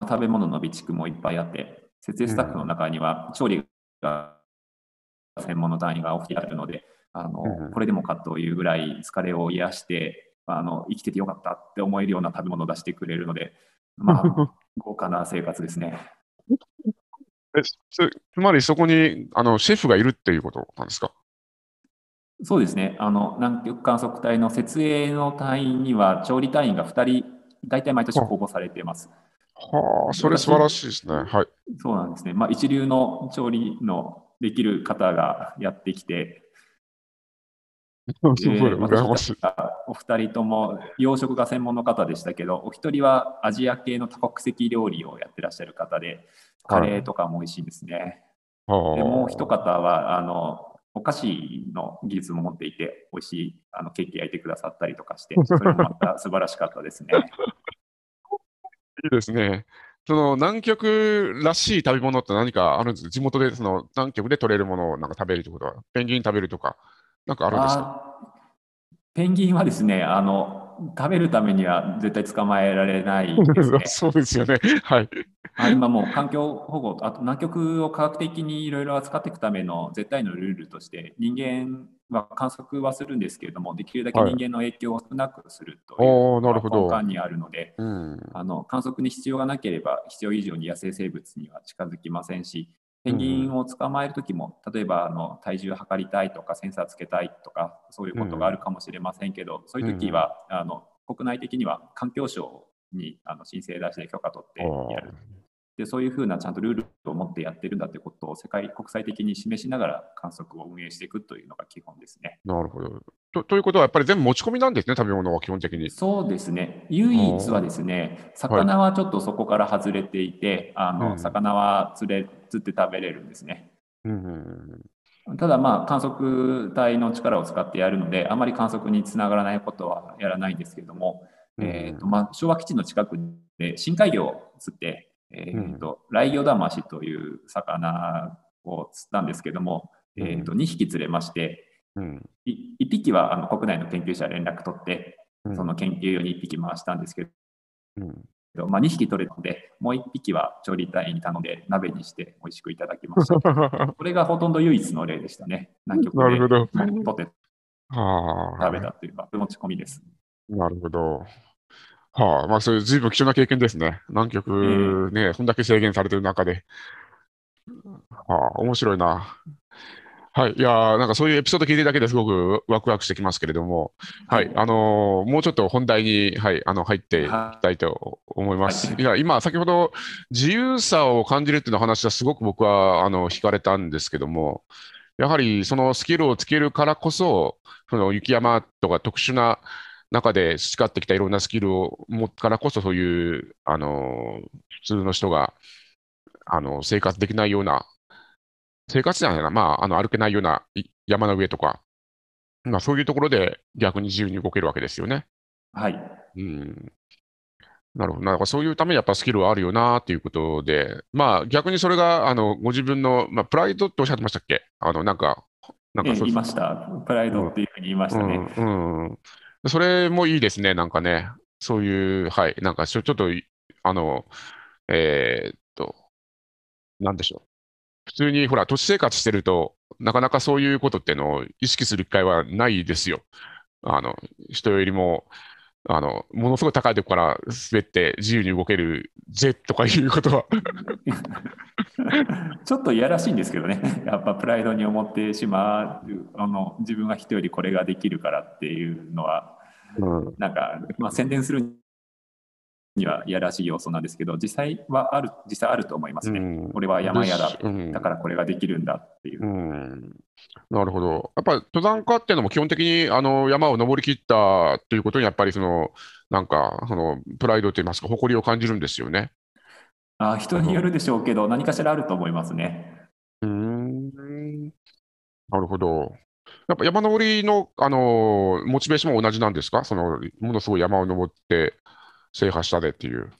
あ、食べ物の備蓄もいっぱいあって、設営スタッフの中には調理が専門の単位が起きてあるので、あのうんこれでもかというぐらい疲れを癒して、あの生きててよかったって思えるような食べ物を出してくれるので、まあ、豪華な生活ですね。えつつまりそこにあのシェフがいるっていうことなんですか？そうですね。あの南極観測隊の設営の隊員には調理隊員が2人、大体毎年公募されています。はあ、それ素晴らしいですね。はい。そうなんですね。まあ、一流の調理のできる方がやってきて、すごい、えー羨ましい私。たちがお二人とも洋食が専門の方でしたけど、お一人はアジア系の多国籍料理をやってらっしゃる方で、カレーとかも美味しいですね。はあでもう一方はあのお菓子の技術も持っていて、美味しいあのケーキ焼いてくださったりとかして、それもまた素晴らしかったですね。いいですね。その南極らしい食べ物って何かあるんですか？地元でその南極で取れるものをなんか食べるってことは、ペンギン食べるとか、なんかあるんですか？ペンギンはですねあの、食べるためには絶対捕まえられないですね。そうですよね。はい。あ今もう環境保護、あと南極を科学的にいろいろ扱っていくための絶対のルールとして、人間は観測はするんですけれども、できるだけはい人間の影響を少なくするという根幹にあるので、うん。あの観測に必要がなければ必要以上に野生生物には近づきませんし、ペンギンを捕まえるときも、例えばあの体重測りたいとか、センサーつけたいとか、そういうことがあるかもしれませんけど、そういうときは、あの国内的には環境省にあの申請出して許可取ってやる。でそういうふうなちゃんとルールを持ってやってるんだということを世界国際的に示しながら観測を運営していくというのが基本ですね。なるほど。とということは、やっぱり全部持ち込みなんですね、食べ物は基本的に。そうですね。唯一はですね、魚はちょっとそこから外れていて、あのうん魚は釣れ釣って食べれるんですね。ただまあ観測隊の力を使ってやるので、あまり観測につながらないことはやらないんですけれども、うんえーとまあ、昭和基地の近くで深海魚を釣って、えーとライギョダマシという魚を釣ったんですけども、えーと2匹釣れまして、うん。い1匹はあの国内の研究者連絡取って、うんその研究用に1匹回したんですけど、うん。まあ、2匹取れたので、もう1匹は調理隊員に頼んで鍋にして美味しくいただきました。これがほとんど唯一の例でしたね。南極でなるほど。取っては食べたというか、持ち込みです。あ、なるほど。はあ、まあ、そういう随分貴重な経験ですね。南極ね、こんだけ制限されてる中で。はあ、面白いな。はい。いやーなんかそういうエピソード聞いてるだけですごくワクワクしてきますけれども、はい。あのーもうちょっと本題に、はい、あの、入っていきたいと思います。はいいや、今、先ほど自由さを感じるっていうの話はすごく僕は、あの、惹かれたんですけども、やはりそのスキルをつけるからこそ、その雪山とか特殊な中で培ってきたいろんなスキルを持つからこそ、そういう、あの、普通の人が、あの、生活できないような、生活じゃないな、まあ、あの、歩けないようない山の上とか、まあ、そういうところで逆に自由に動けるわけですよね。はい。うん。なるほど。なんかそういうためにやっぱスキルはあるよなっていうことで、まあ逆にそれが、あの、ご自分の、まあプライドっておっしゃってましたっけ？あの、なんか、なんええかそう言いました。プライドっていうふうに言いましたね。うん、うん。それもいいですね、なんかね。そういう、はい、なんかちょちょっと、あの、えーっと、なんでしょう。普通に、ほら、都市生活してると、なかなかそういうことっていうのを意識する機会はないですよ。あの、人よりも、あの、ものすごい高いところから滑って自由に動けるぜとかいうことは、ちょっといやらしいんですけどね。やっぱプライドに思ってしまう、あの自分は人よりこれができるからっていうのは、うん、なんか、まあ、宣伝するにはいやらしい要素なんですけど、実際はある、実際あると思いますね。うん俺は山屋だ。うんだからこれができるんだっていうう。んなるほど。やっぱり登山家っていうのも基本的にあの山を登り切ったということにやっぱりそのなんかそのプライドといいますか誇りを感じるんですよね。あ人によるでしょうけど、何かしらあると思いますね。うーん。なるほど。やっぱ山登りのあのモチベーションも同じなんですか？そのものすごい山を登って制覇したでっていう。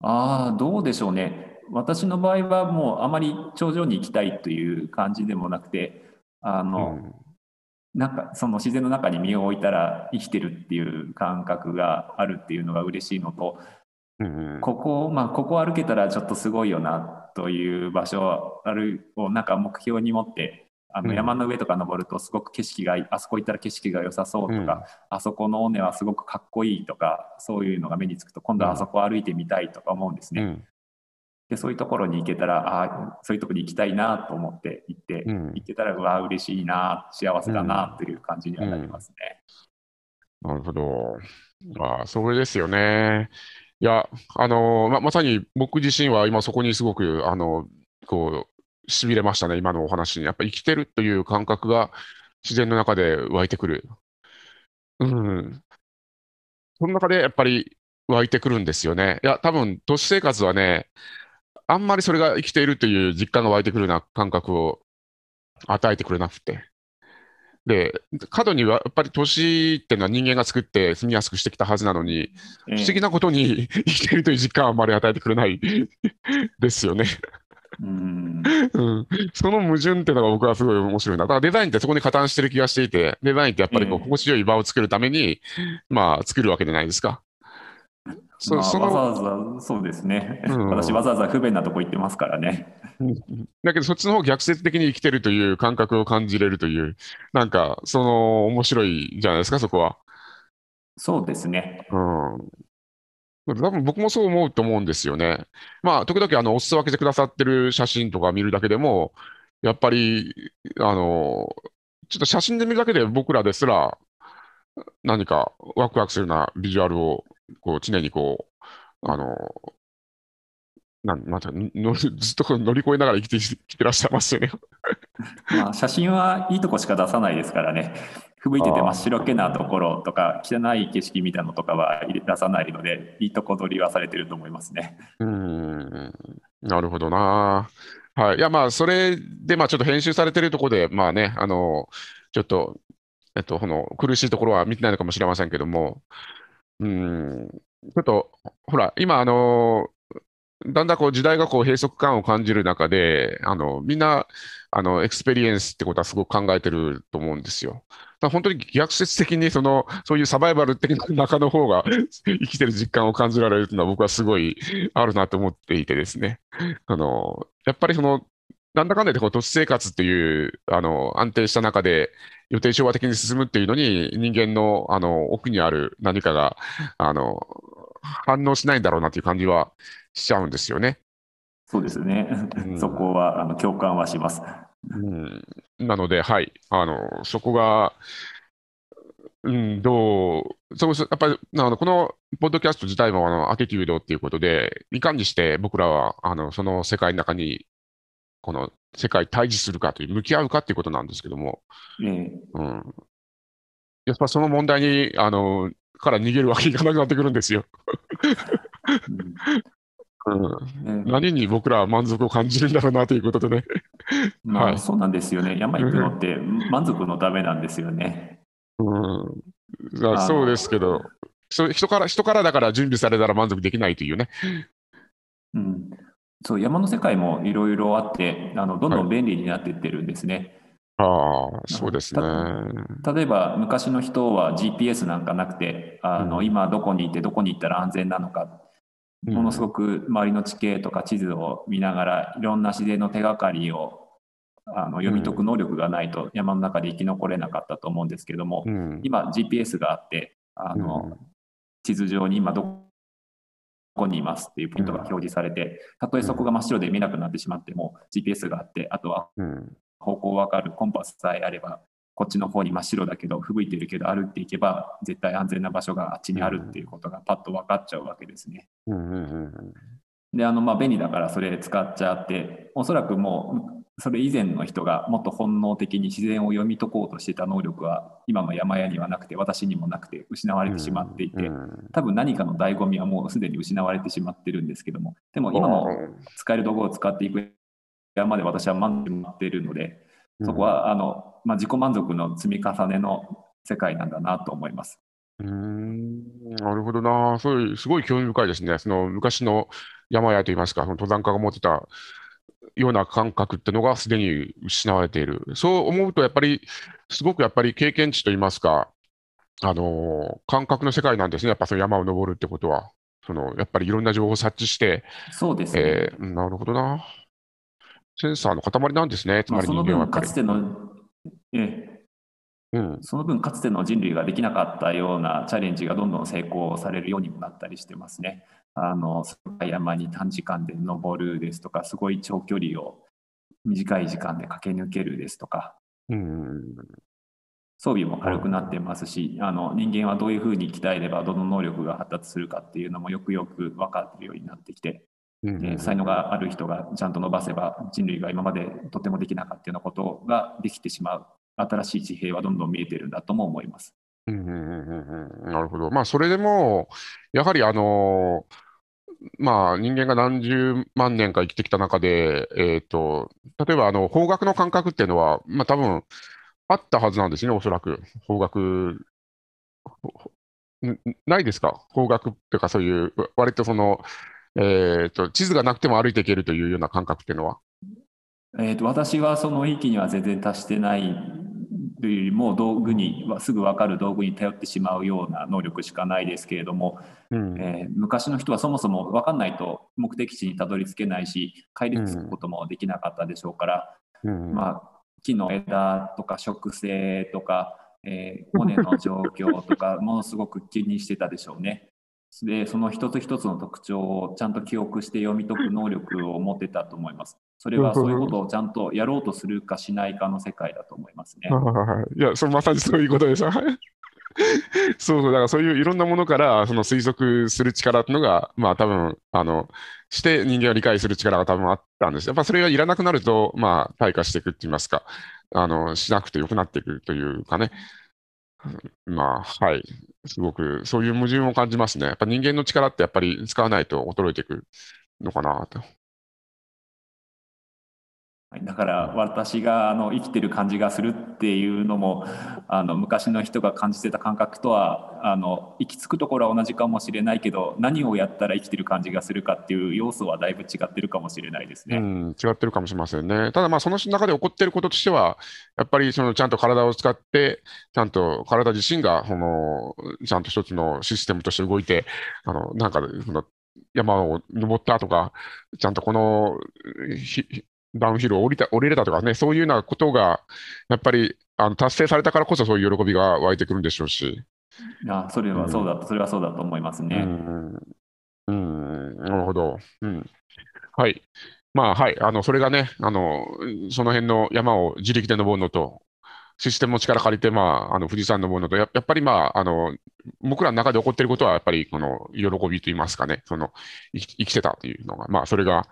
ああ、どうでしょうね。私の場合はもうあまり頂上に行きたいという感じでもなくて、あうの、んなんかその自然の中に身を置いたら生きてるっていう感覚があるっていうのが嬉しいのと、うんここ、まあ、ここ歩けたらちょっとすごいよなという場所あるをなんか目標に持って、あうんの山の上とか登るとすごく景色がいい、あそこ行ったら景色が良さそうとか、うんあそこの尾根はすごくかっこいいとか、そういうのが目につくと、今度はあそこ歩いてみたいとか思うんですね。うんで、そういうところに行けたら、あそういうところに行きたいなと思って行って、うん行けたら、うわ、嬉しいな、幸せだなという感じにはなりますね。なるほど。ああ、それですよね。いや、あのま、まさに僕自身は今そこにすごく、あの、こう、しびれましたね、今のお話に。やっぱ生きてるという感覚が自然の中で湧いてくる。うん。その中でやっぱり湧いてくるんですよね。いや、多分都市生活はね、あんまりそれが生きているという実感が湧いてくるような感覚を与えてくれなくて。で、過度にはやっぱり都市っていうのは人間が作って住みやすくしてきたはずなのに、ええ不思議なことに生きているという実感はあまり与えてくれないですよね。うんうんその矛盾っていうのが僕はすごい面白いな。だからデザインってそこに加担してる気がしていて、デザインってやっぱりこうええ心地よい場を作るために、まあ作るわけじゃないですか。そまあ、そわのざわざそうですね、うん私わざわざ不便なとこ行ってますからね。だけどそっちの方逆説的に生きてるという感覚を感じれるという、なんかその面白いじゃないですか、そこは。そうですね。うん。多分僕もそう思うと思うんですよね。まあ、時々あのお裾分けしてくださってる写真とか見るだけでも、やっぱり、あの、ちょっと写真で見るだけで僕らですら、何かワクワクするようなビジュアルを、こう、常にこう、あの、なんまたの ずっと乗り越えながら生きてきてらっしゃいますよね。まあ、写真はいいとこしか出さないですからね。吹雪いてて真っ白けなところとか、汚い景色みたいなのとかは出さないので、いいとこ取りはされてると思いますね。うん、なるほどな。はい。いや、まあ、それで、まあ、ちょっと編集されてるところで、まあね、あの、ちょっと、えっと、この苦しいところは見てないのかもしれませんけども、うん、ちょっと、ほら、今、あの、だんだんこう時代がこう閉塞感を感じる中で、あのみんなあの experience ってことはすごく考えてると思うんですよ。だ本当に逆説的にそのそういうサバイバル的な中の方が 生きてる実感を感じられるというのは僕はすごいあるなと思っていてですね。あのやっぱりそのなんだかんだでこう都市生活っていうあの安定した中で予定調和的に進むっていうのに人間のあの奥にある何かがあの反応しないんだろうなという感じはしちゃうんですよね。そうですね。うんそこはあの共感はします。うん、なので、はい、あのそこが、うん、どう、そうやっぱりあのこのポッドキャスト自体もあのアティテュードっていうことで、いかにして僕らはあのその世界の中に、この世界対峙するかという、向き合うかっていうことなんですけども、ええうん、やっぱその問題にあのから逃げるわけにいかなくなってくるんですよ。うん、うんね何に僕らは満足を感じるんだろうなということでね。まあ、はいそうなんですよね。山行くのって満足のためなんですよね。うん、そうですけど、人から人からだから準備されたら満足できないというね。うん、そう山の世界もいろいろあってあのどんどん便利になっていってるんですね。ああ、そうですね。例えば昔の人は GPS なんかなくてあの、うん今どこにいてどこに行ったら安全なのかものすごく周りの地形とか地図を見ながらいろんな自然の手がかりをあの読み解く能力がないと山の中で生き残れなかったと思うんですけども、うん、今 GPS があってあの、地図上に今どこにいますっていうポイントが表示されてたとえそこが真っ白で見えなくなってしまっても GPS があってあとはうん、方向わかるコンパスさえあればこっちの方に真っ白だけど吹雪いてるけど歩いていけば絶対安全な場所があっちにあるっていうことがパッと分かっちゃうわけですね。であのまあ便利だからそれ使っちゃっておそらくもうそれ以前の人がもっと本能的に自然を読み解こうとしてた能力は今の山屋にはなくて私にもなくて失われてしまっていてうん多分何かの醍醐味はもうすでに失われてしまってるんですけどもでも今の使える道具を使っていく山で私は満足っているのでそこはあの、まあ、自己満足の積み重ねの世界なんだなと思います。うーん、なるほどな。そういう、すごい興味深いですね。その昔の山屋といいますか、その登山家が持ってたような感覚ってのがすでに失われている。そう思うと、やっぱり、すごくやっぱり経験値といいますか、あの感覚の世界なんですね。やっぱその山を登るってことは。そのやっぱりいろんな情報を察知して、そうですね、えーうんなるほどな。センサーの塊なんですね。つまり人間はやっぱり分かつ。ての、ええ。うん、その分かつての人類ができなかったようなチャレンジがどんどん成功されるようにもなったりしてますね。あの山に短時間で登るですとかすごい長距離を短い時間で駆け抜けるですとか。うん、装備も軽くなってますしあの人間はどういうふうに鍛えればどの能力が発達するかっていうのもよくよく分かっているようになってきてう才能がある人がちゃんと伸ばせば人類が今までとてもできなかったようなことができてしまう新しい地平はどんどん見えてるんだとも思います。うんなるほど。まあ、それでも、やはりあのまあ、人間が何十万年か生きてきた中で、えっと、例えばあの方角の感覚っていうのは、まあ、多分あったはずなんですね、おそらく。方角、ないですか？方角っていうか、そういう、わ割とその、えっと、地図がなくても歩いていけるというような感覚っていうのは？えー、と私はその域には全然達してないというよりも道具にはすぐ分かる道具に頼ってしまうような能力しかないですけれども、うんえー昔の人はそもそも分かんないと目的地にたどり着けないし帰り着くこともできなかったでしょうから、うんまあ、木の枝とか植生とか、えー骨の状況とか ものすごく気にしてたでしょうね。でその一つ一つの特徴をちゃんと記憶して読み解く能力を持ってたと思います。それはそういうことをちゃんとやろうとするかしないかの世界だと思いますね。いや、そまさにそういうことです。そうそう、だからそういういろんなものからその推測する力っていうのが、まあ多分、あの、して人間を理解する力が多分あったんです。やっぱそれがいらなくなると、まあ退化していくって言いますか、あの、しなくてよくなっていくというかね。まあ、はい。すごく、そういう矛盾を感じますね。やっぱ人間の力ってやっぱり使わないと衰えていくのかなと。だから私があの生きてる感じがするっていうのもあの昔の人が感じてた感覚とはあの行き着くところは同じかもしれないけど何をやったら生きてる感じがするかっていう要素はだいぶ違ってるかもしれないですね。うん、違ってるかもしれませんね。ただまあその中で起こってることとしてはやっぱりそのちゃんと体を使ってちゃんと体自身がそのちゃんと一つのシステムとして動いてあのなんかその山を登ったとか、ちゃんとこのダウンヒルを降りた降りれたとかね、そういうようなことが、やっぱりあの達成されたからこそ、そういう喜びが湧いてくるんでしょうし。あそれはそうだ、うん、それはそうだと思いますね。うん、うん、なるほど。うん、はい。まあ、はい。あの、それがね、あの、その辺の山を自力で登るのと、システムの力借りて、まあ、あの富士山登るのとや、やっぱり、まあ、あの僕らの中で起こっていることは、やっぱりこの喜びといいますかね、その生き生きてたというのが、まあ、それが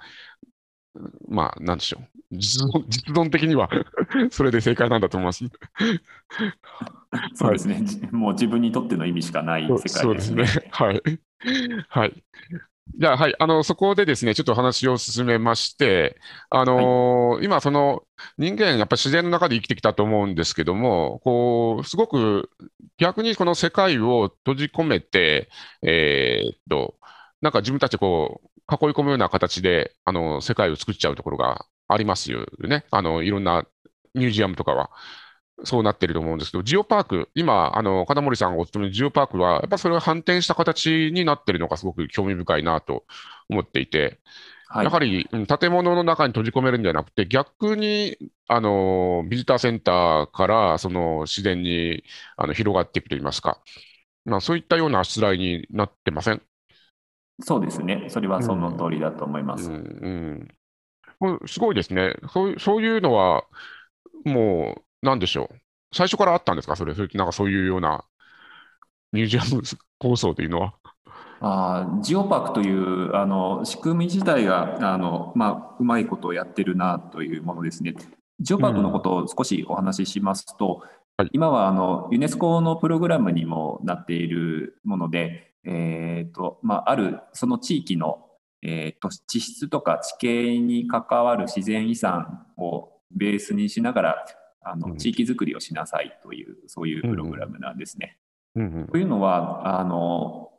まあ、なんでしょう。実存実存的には それで正解なんだと思います。そうですね、はい、もう自分にとっての意味しかない世界ですね。そうですね。はい。はい。じゃあ、はい、あの、そこでですね、ちょっと話を進めまして、あのーはい、今、その、人間、やっぱり自然の中で生きてきたと思うんですけども、こう、すごく、逆にこの世界を閉じ込めて、えー、っと、なんか自分たちこう、囲い込むような形で、あの、世界を作っちゃうところがありますよね。あの、いろんなミュージアムとかは。そうなってると思うんですけど、ジオパーク、今、あの金森さんがお勤めるジオパークは、やっぱそれが反転した形になってるのがすごく興味深いなと思っていて、はい、やはり建物の中に閉じ込めるんじゃなくて、逆にあのビジターセンターからその自然にあの広がっていくといいますか、まあ、そういったようなしつらいになってません？そうですね、それはその通りだと思います。うんうん、すごいですねそう。そういうのは、もう、なんでしょう。最初からあったんですか？それ、それなんかそういうようなミュージアム構想というのは。あジオパークというあの仕組み自体があの、まあ、うまいことをやってるなというものですね。ジオパークのことを少しお話ししますと、うん、今はあのユネスコのプログラムにもなっているもので、えーとまあ、あるその地域の、えーと、地質とか地形に関わる自然遺産をベースにしながらあの、地域づくりをしなさいというそういうプログラムなんですね。というのはあの、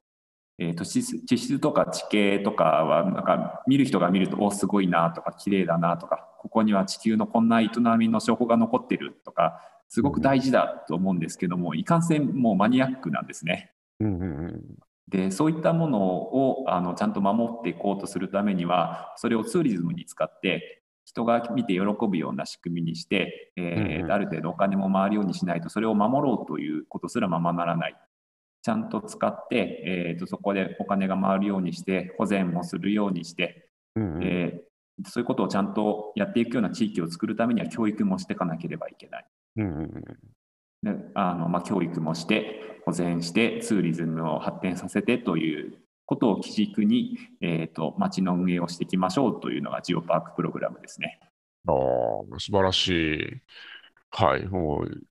えーと、地質とか地形とかはなんか見る人が見るとおすごいなとか綺麗だなとかここには地球のこんな営みの証拠が残ってるとかすごく大事だと思うんですけどもいかんせんもうマニアックなんですね。でそういったものをあのちゃんと守っていこうとするためにはそれをツーリズムに使って人が見て喜ぶような仕組みにして、えー、ある程度お金も回るようにしないとそれを守ろうということすらままならない。ちゃんと使って、えーと、そこでお金が回るようにして保全もするようにして、うんうん、えー、そういうことをちゃんとやっていくような地域を作るためには教育もしていかなければいけない。うんうん、であのまあ、教育もして保全してツーリズムを発展させてということを基軸に、えーと、街の運営をしていきましょうというのがジオパークプログラムですね。ああ、素晴らしい。はい、もう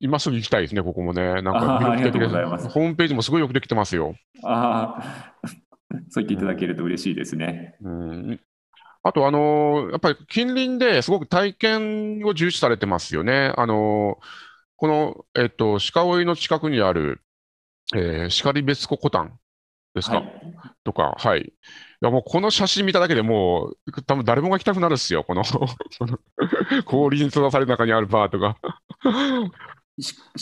今すぐ行きたいですね、ここもね。なんか魅力的でホームページもすごいよくできてますよ。ああ、そう言っていただけると嬉しいですね。うん、うんあと、あのー、やっぱり近隣ですごく体験を重視されてますよね。あのーこの、えっと、鹿追いの近くにある、えー、鹿別湖コタンですか、はい、とか、はい。いやもうこの写真見ただけでもう、多分誰もが来たくなるっすよ、この。氷に閉ざされた中にあるバーとか。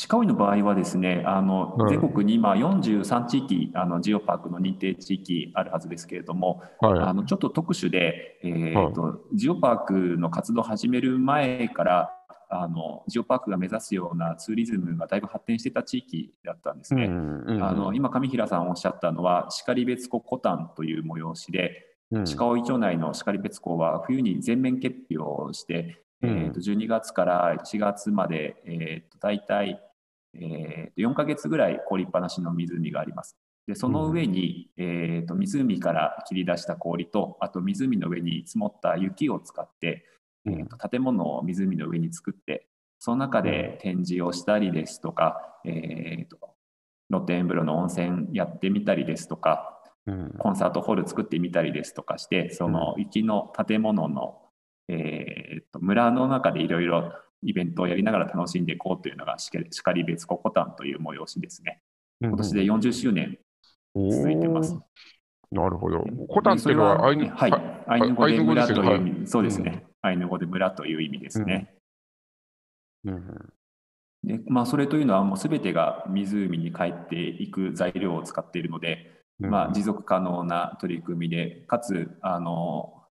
鹿追いの場合はですね、あの、うん、全国に今43地域あのジオパークの認定地域あるはずですけれども、はい、あのちょっと特殊で、えーと、はい、ジオパークの活動を始める前からあのジオパークが目指すようなツーリズムがだいぶ発展していた地域だったんですね。うんうん、あの今上平さんおっしゃったのは然別湖コタンという催しで、うん、鹿追町内の然別湖は冬に全面結氷をして、うん、えー、と12月から1月まで、えー、と大体、えー、と4ヶ月ぐらい凍りっぱなしの湖があります。でその上に、うん、えー、と湖から切り出した氷とあと湖の上に積もった雪を使ってえーと、建物を湖の上に作ってその中で展示をしたりですとか、えーと、露天風呂の温泉やってみたりですとか、うん、コンサートホール作ってみたりですとかしてその行きの建物の、えー、と村の中でいろいろイベントをやりながら楽しんでいこうというのがしかり別ココタンという催しですね。今年で40周年続いてます。なるほど。コタンっていうのはアイヌ、語で村という意味、そうですね、アイヌ語で村という意味ですね。でまあ、それというのはもう全てが湖に帰っていく材料を使っているので、まあ、持続可能な取り組みでかつあの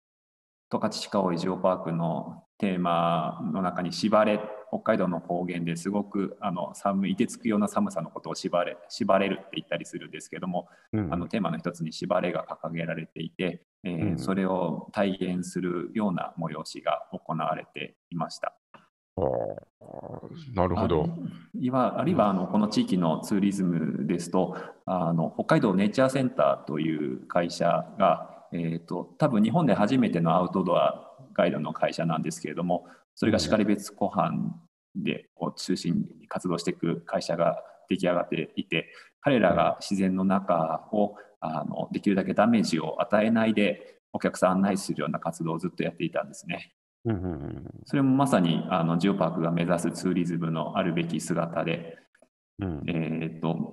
十勝鹿追ジオパークのテーマの中に縛れ北海道の方言ですごくあの寒いいてつくような寒さのことを縛れ縛れるって言ったりするんですけども、うん、あのテーマの一つに縛れが掲げられていて、えーうん、それを体現するような催しが行われていました。なるほど。あるいはあのこの地域のツーリズムですとあの北海道ネイチャーセンターという会社が、えーと、多分日本で初めてのアウトドアガイドの会社なんですけれどもそれが然別湖畔でを中心に活動していく会社が出来上がっていて彼らが自然の中をあのできるだけダメージを与えないでお客さん案内するような活動をずっとやっていたんですね。それもまさにあのジオパークが目指すツーリズムのあるべき姿で、うん、えっ、と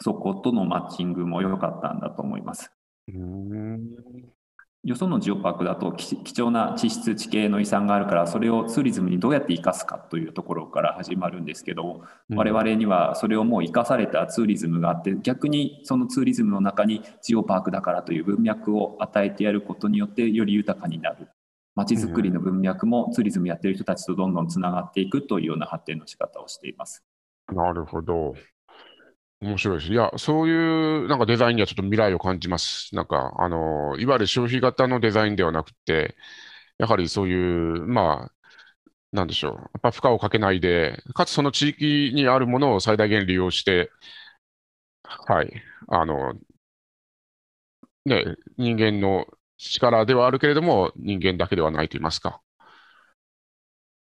そことのマッチングも良かったんだと思います。よそのジオパークだと貴重な地質地形の遺産があるからそれをツーリズムにどうやって生かすかというところから始まるんですけど、うん、我々にはそれをもう生かされたツーリズムがあって逆にそのツーリズムの中にジオパークだからという文脈を与えてやることによってより豊かになる街づくりの文脈もツーリズムやってる人たちとどんどんつながっていくというような発展の仕方をしています。なるほど。面白いです。いや、そういうなんかデザインにはちょっと未来を感じます。なんか、あの、いわゆる消費型のデザインではなくて、やはりそういう、まあ、なんでしょう。やっぱ負荷をかけないで、かつその地域にあるものを最大限利用して、はい、あの、ね、人間の力ではあるけれども、人間だけではないと言いますか。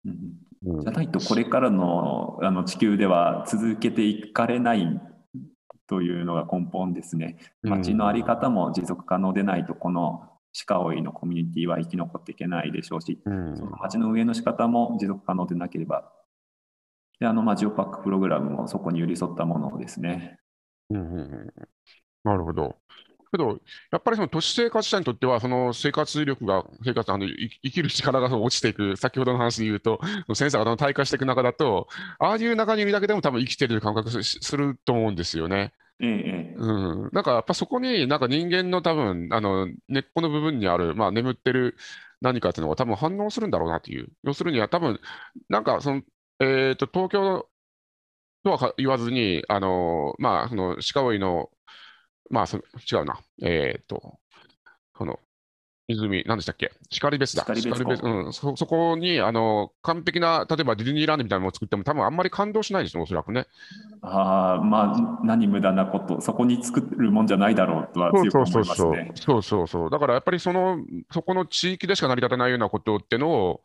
うん、じゃないと、これからのあの地球では続けていかれないというのが根本ですね。街の在り方も持続可能でないと、この鹿追いのコミュニティは生き残っていけないでしょうし、うん、その街の上の仕方も持続可能でなければ、であのまあジオパックプログラムもそこに寄り添ったものですね。うんうんうん、なるほど。けど、やっぱりその都市生活者にとっては、その生活力が、生活、あの生きる力が落ちていく、先ほどの話で言うと、センサーが退化していく中だと、ああいう中にいるだけでも多分生きてる感覚すると思うんですよね。ええ、うん、なんかやっぱそこになんか人間の多分あの根っこの部分にある、まあ、眠ってる何かっていうのが多分反応するんだろうなという、要するには多分なんかその、えーと、東京とは言わずに、あのまあ、その鹿追のまあ、そ違うな。えっ、ー、と、この、湖、何でしたっけ？光別だ。光別うんそ。そこに、あの、完璧な、例えばディズニーランドみたいなものを作っても、多分あんまり感動しないですよ、おそらくね。ああ、まあ、何無駄なこと、そこに作るもんじゃないだろうとは強く思いますね。そうそうそうだからやっぱりその、そこの地域でしか成り立たないようなことってのを、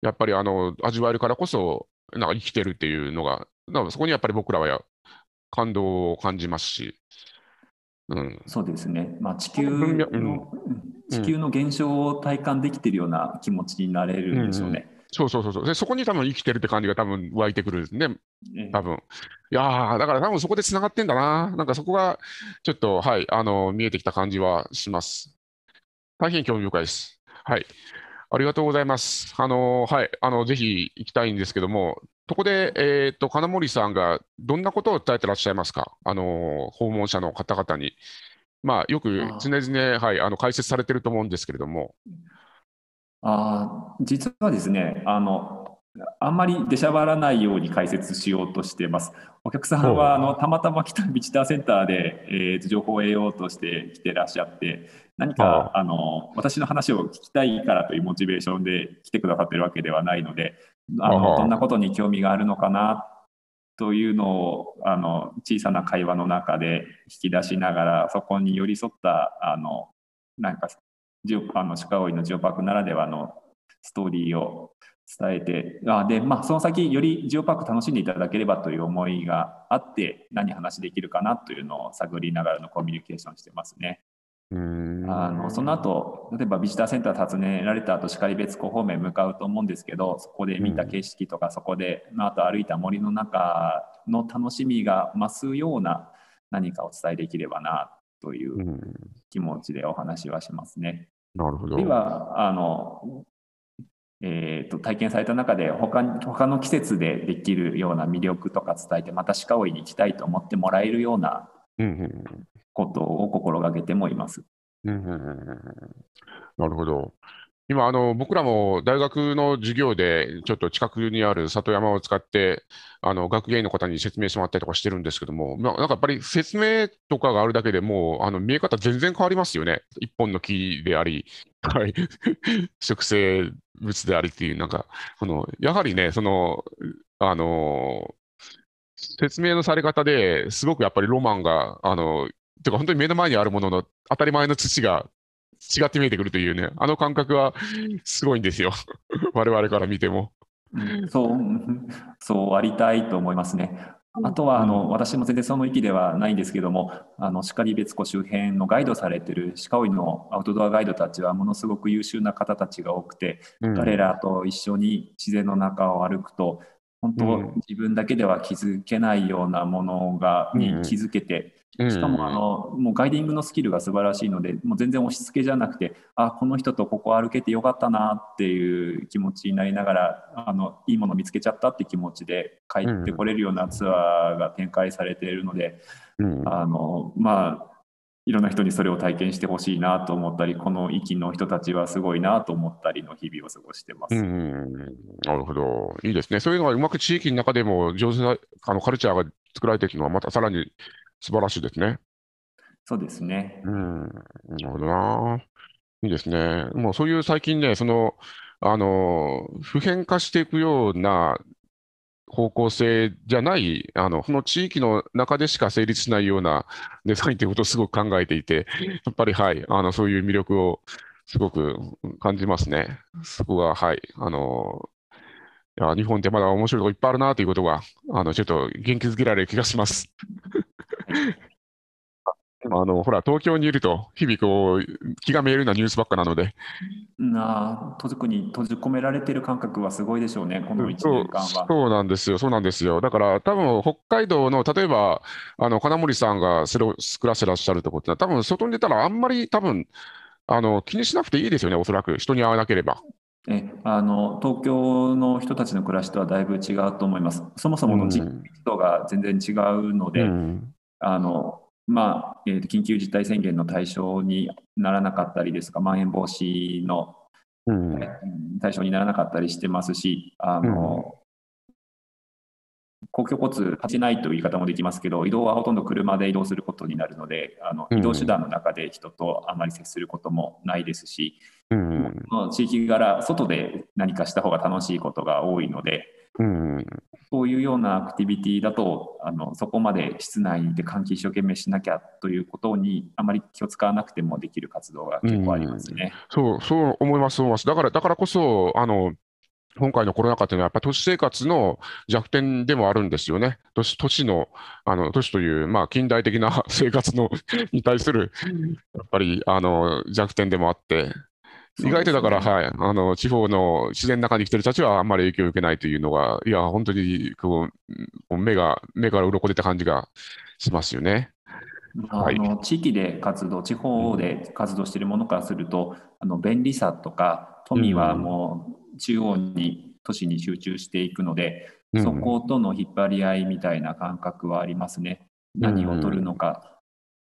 やっぱりあの味わえるからこそ、なんか生きてるっていうのが、だからそこにやっぱり僕らはや感動を感じますし、うん、そうですね、まあ、地球の、うん、地球の現象を体感できているような気持ちになれるんでしょうね。うんそうそうそうでそこに多分生きてるって感じが多分湧いてくるんですね、多分。いやだから多分そこでつながってんだな、なんかそこがちょっと、はい、あの見えてきた感じはします。大変興味深いです。はい。ありがとうございます。あの、はい、あの、ぜひ行きたいんですけども、そこで、えっ、ー、と、金森さんがどんなことを伝えてらっしゃいますか？あの、訪問者の方々に。まあ、よく常々、はい、あの、解説されてると思うんですけれども。あ実はですね、あの、あんまり出しゃばらないように解説しようとしています。お客さんはあのたまたま来たビジターセンターで、えー、情報を得ようとして来てらっしゃって、何かあの私の話を聞きたいからというモチベーションで来てくださってるわけではないので、あのどんなことに興味があるのかなというのをあの小さな会話の中で引き出しながらそこに寄り添ったあのなんかジオあの鹿追のジオパークならではのストーリーを伝えてあで、まあ、その先よりジオパーク楽しんでいただければという思いがあって何話できるかなというのを探りながらのコミュニケーションしてますね。うんあのその後例えばビジターセンター訪ねられた後然別湖方面向かうと思うんですけどそこで見た景色とか、そこでの後歩いた森の中の楽しみが増すような何かお伝えできればなといううん気持ちでお話はしますね。なるほど。ではあの、えー、と体験された中で他に他の季節でできるような魅力とか伝えてまた鹿追いに行きたいと思ってもらえるようなことを心がけてもいます。うんうんうんうんなるほど。今、あの僕らも大学の授業で、ちょっと近くにある里山を使って、あの学芸員の方に説明してもらったりとかしてるんですけども、まあ、なんかやっぱり説明とかがあるだけでもう、あの見え方全然変わりますよね。一本の木であり、はい、植生物でありっていう、なんか、そのやはりね、その、あの説明のされ方ですごくやっぱりロマンが、あの、てか本当に目の前にあるものの当たり前の土が違って見えてくるというね、あの感覚はすごいんですよ。我々から見ても。そう、そうありたいと思いますね。あとはあの、私も全然その域ではないんですけども、あの鹿別湖周辺のガイドされてる鹿追いのアウトドアガイドたちはものすごく優秀な方たちが多くて、うん彼らと一緒に自然の中を歩くと、本当、うん。自分だけでは気づけないようなものが、うんに気づけて、うんしかもあのもうガイディングのスキルが素晴らしいので、もう全然押し付けじゃなくて、あこの人とここ歩けてよかったなっていう気持ちになりながら、あのいいもの見つけちゃったって気持ちで帰ってこれるようなツアーが展開されているので、うん。あのまあいろんな人にそれを体験してほしいなと思ったり、この域の人たちはすごいなと思ったりの日々を過ごしてます。うんうんなるほど。いいですね。そういうのがうまく地域の中でも上手なあのカルチャーが作られていくのは、またさらに素晴らしいですね。そうですね。うん、なるほどな。いいですね。もうそういう最近ね、その、あの、普遍化していくような方向性じゃない、あの、その地域の中でしか成立しないようなデザインということをすごく考えていて、やっぱりはい、あの、そういう魅力をすごく感じますね。そこが、はい、あの、いや、日本ってまだ面白いとこいっぱいあるなということが、あの、ちょっと元気づけられる気がします。あの、ほら、東京にいると、日々こう、気が見えるようなニュースばっかなので、なあ、特に閉じ込められてる感覚はすごいでしょうね、この1そう年間は。そうなんですよ、そうなんですよ。だから、多分北海道の、例えば、あの金森さんがそれを暮らしてらっしゃるところってのは、多分外に出たら、あんまり多分あの気にしなくていいですよね、おそらく、人に会わなければ。えあの東京の人たちの暮らしとはだいぶ違うと思います。そもそもの人うん口が全然違うので、うんあのまあえーと緊急事態宣言の対象にならなかったりですとか、まん延防止のうん。対象にならなかったりしてますし、あの公共交通走ないという言い方もできますけど、移動はほとんど車で移動することになるので、あのうん。移動手段の中で人とあまり接することもないですし、うん。地域柄、外で何かした方が楽しいことが多いので、うんそういうようなアクティビティだと、あのそこまで室内で換気一生懸命しなきゃということに、あまり気を使わなくてもできる活動が結構ありますね。そう、そう思います、思います。だから、だからこそ、あの、今回のコロナ禍というのは、やっぱり都市生活の弱点でもあるんですよね。都市都市の、あの都市という、まあ、近代的な生活のに対する、やっぱりあの弱点でもあって、意外とだから、ねはい、あの地方の自然の中に生きてる人たちはあんまり影響を受けないというのが、いや、本当にこうこう目が、目から鱗出た感じがしますよね。あの地域で活動、地方で活動しているものからすると、あの便利さとか富はもう中央に、都市に集中していくので、うんそことの引っ張り合いみたいな感覚はありますね。何を取るのか。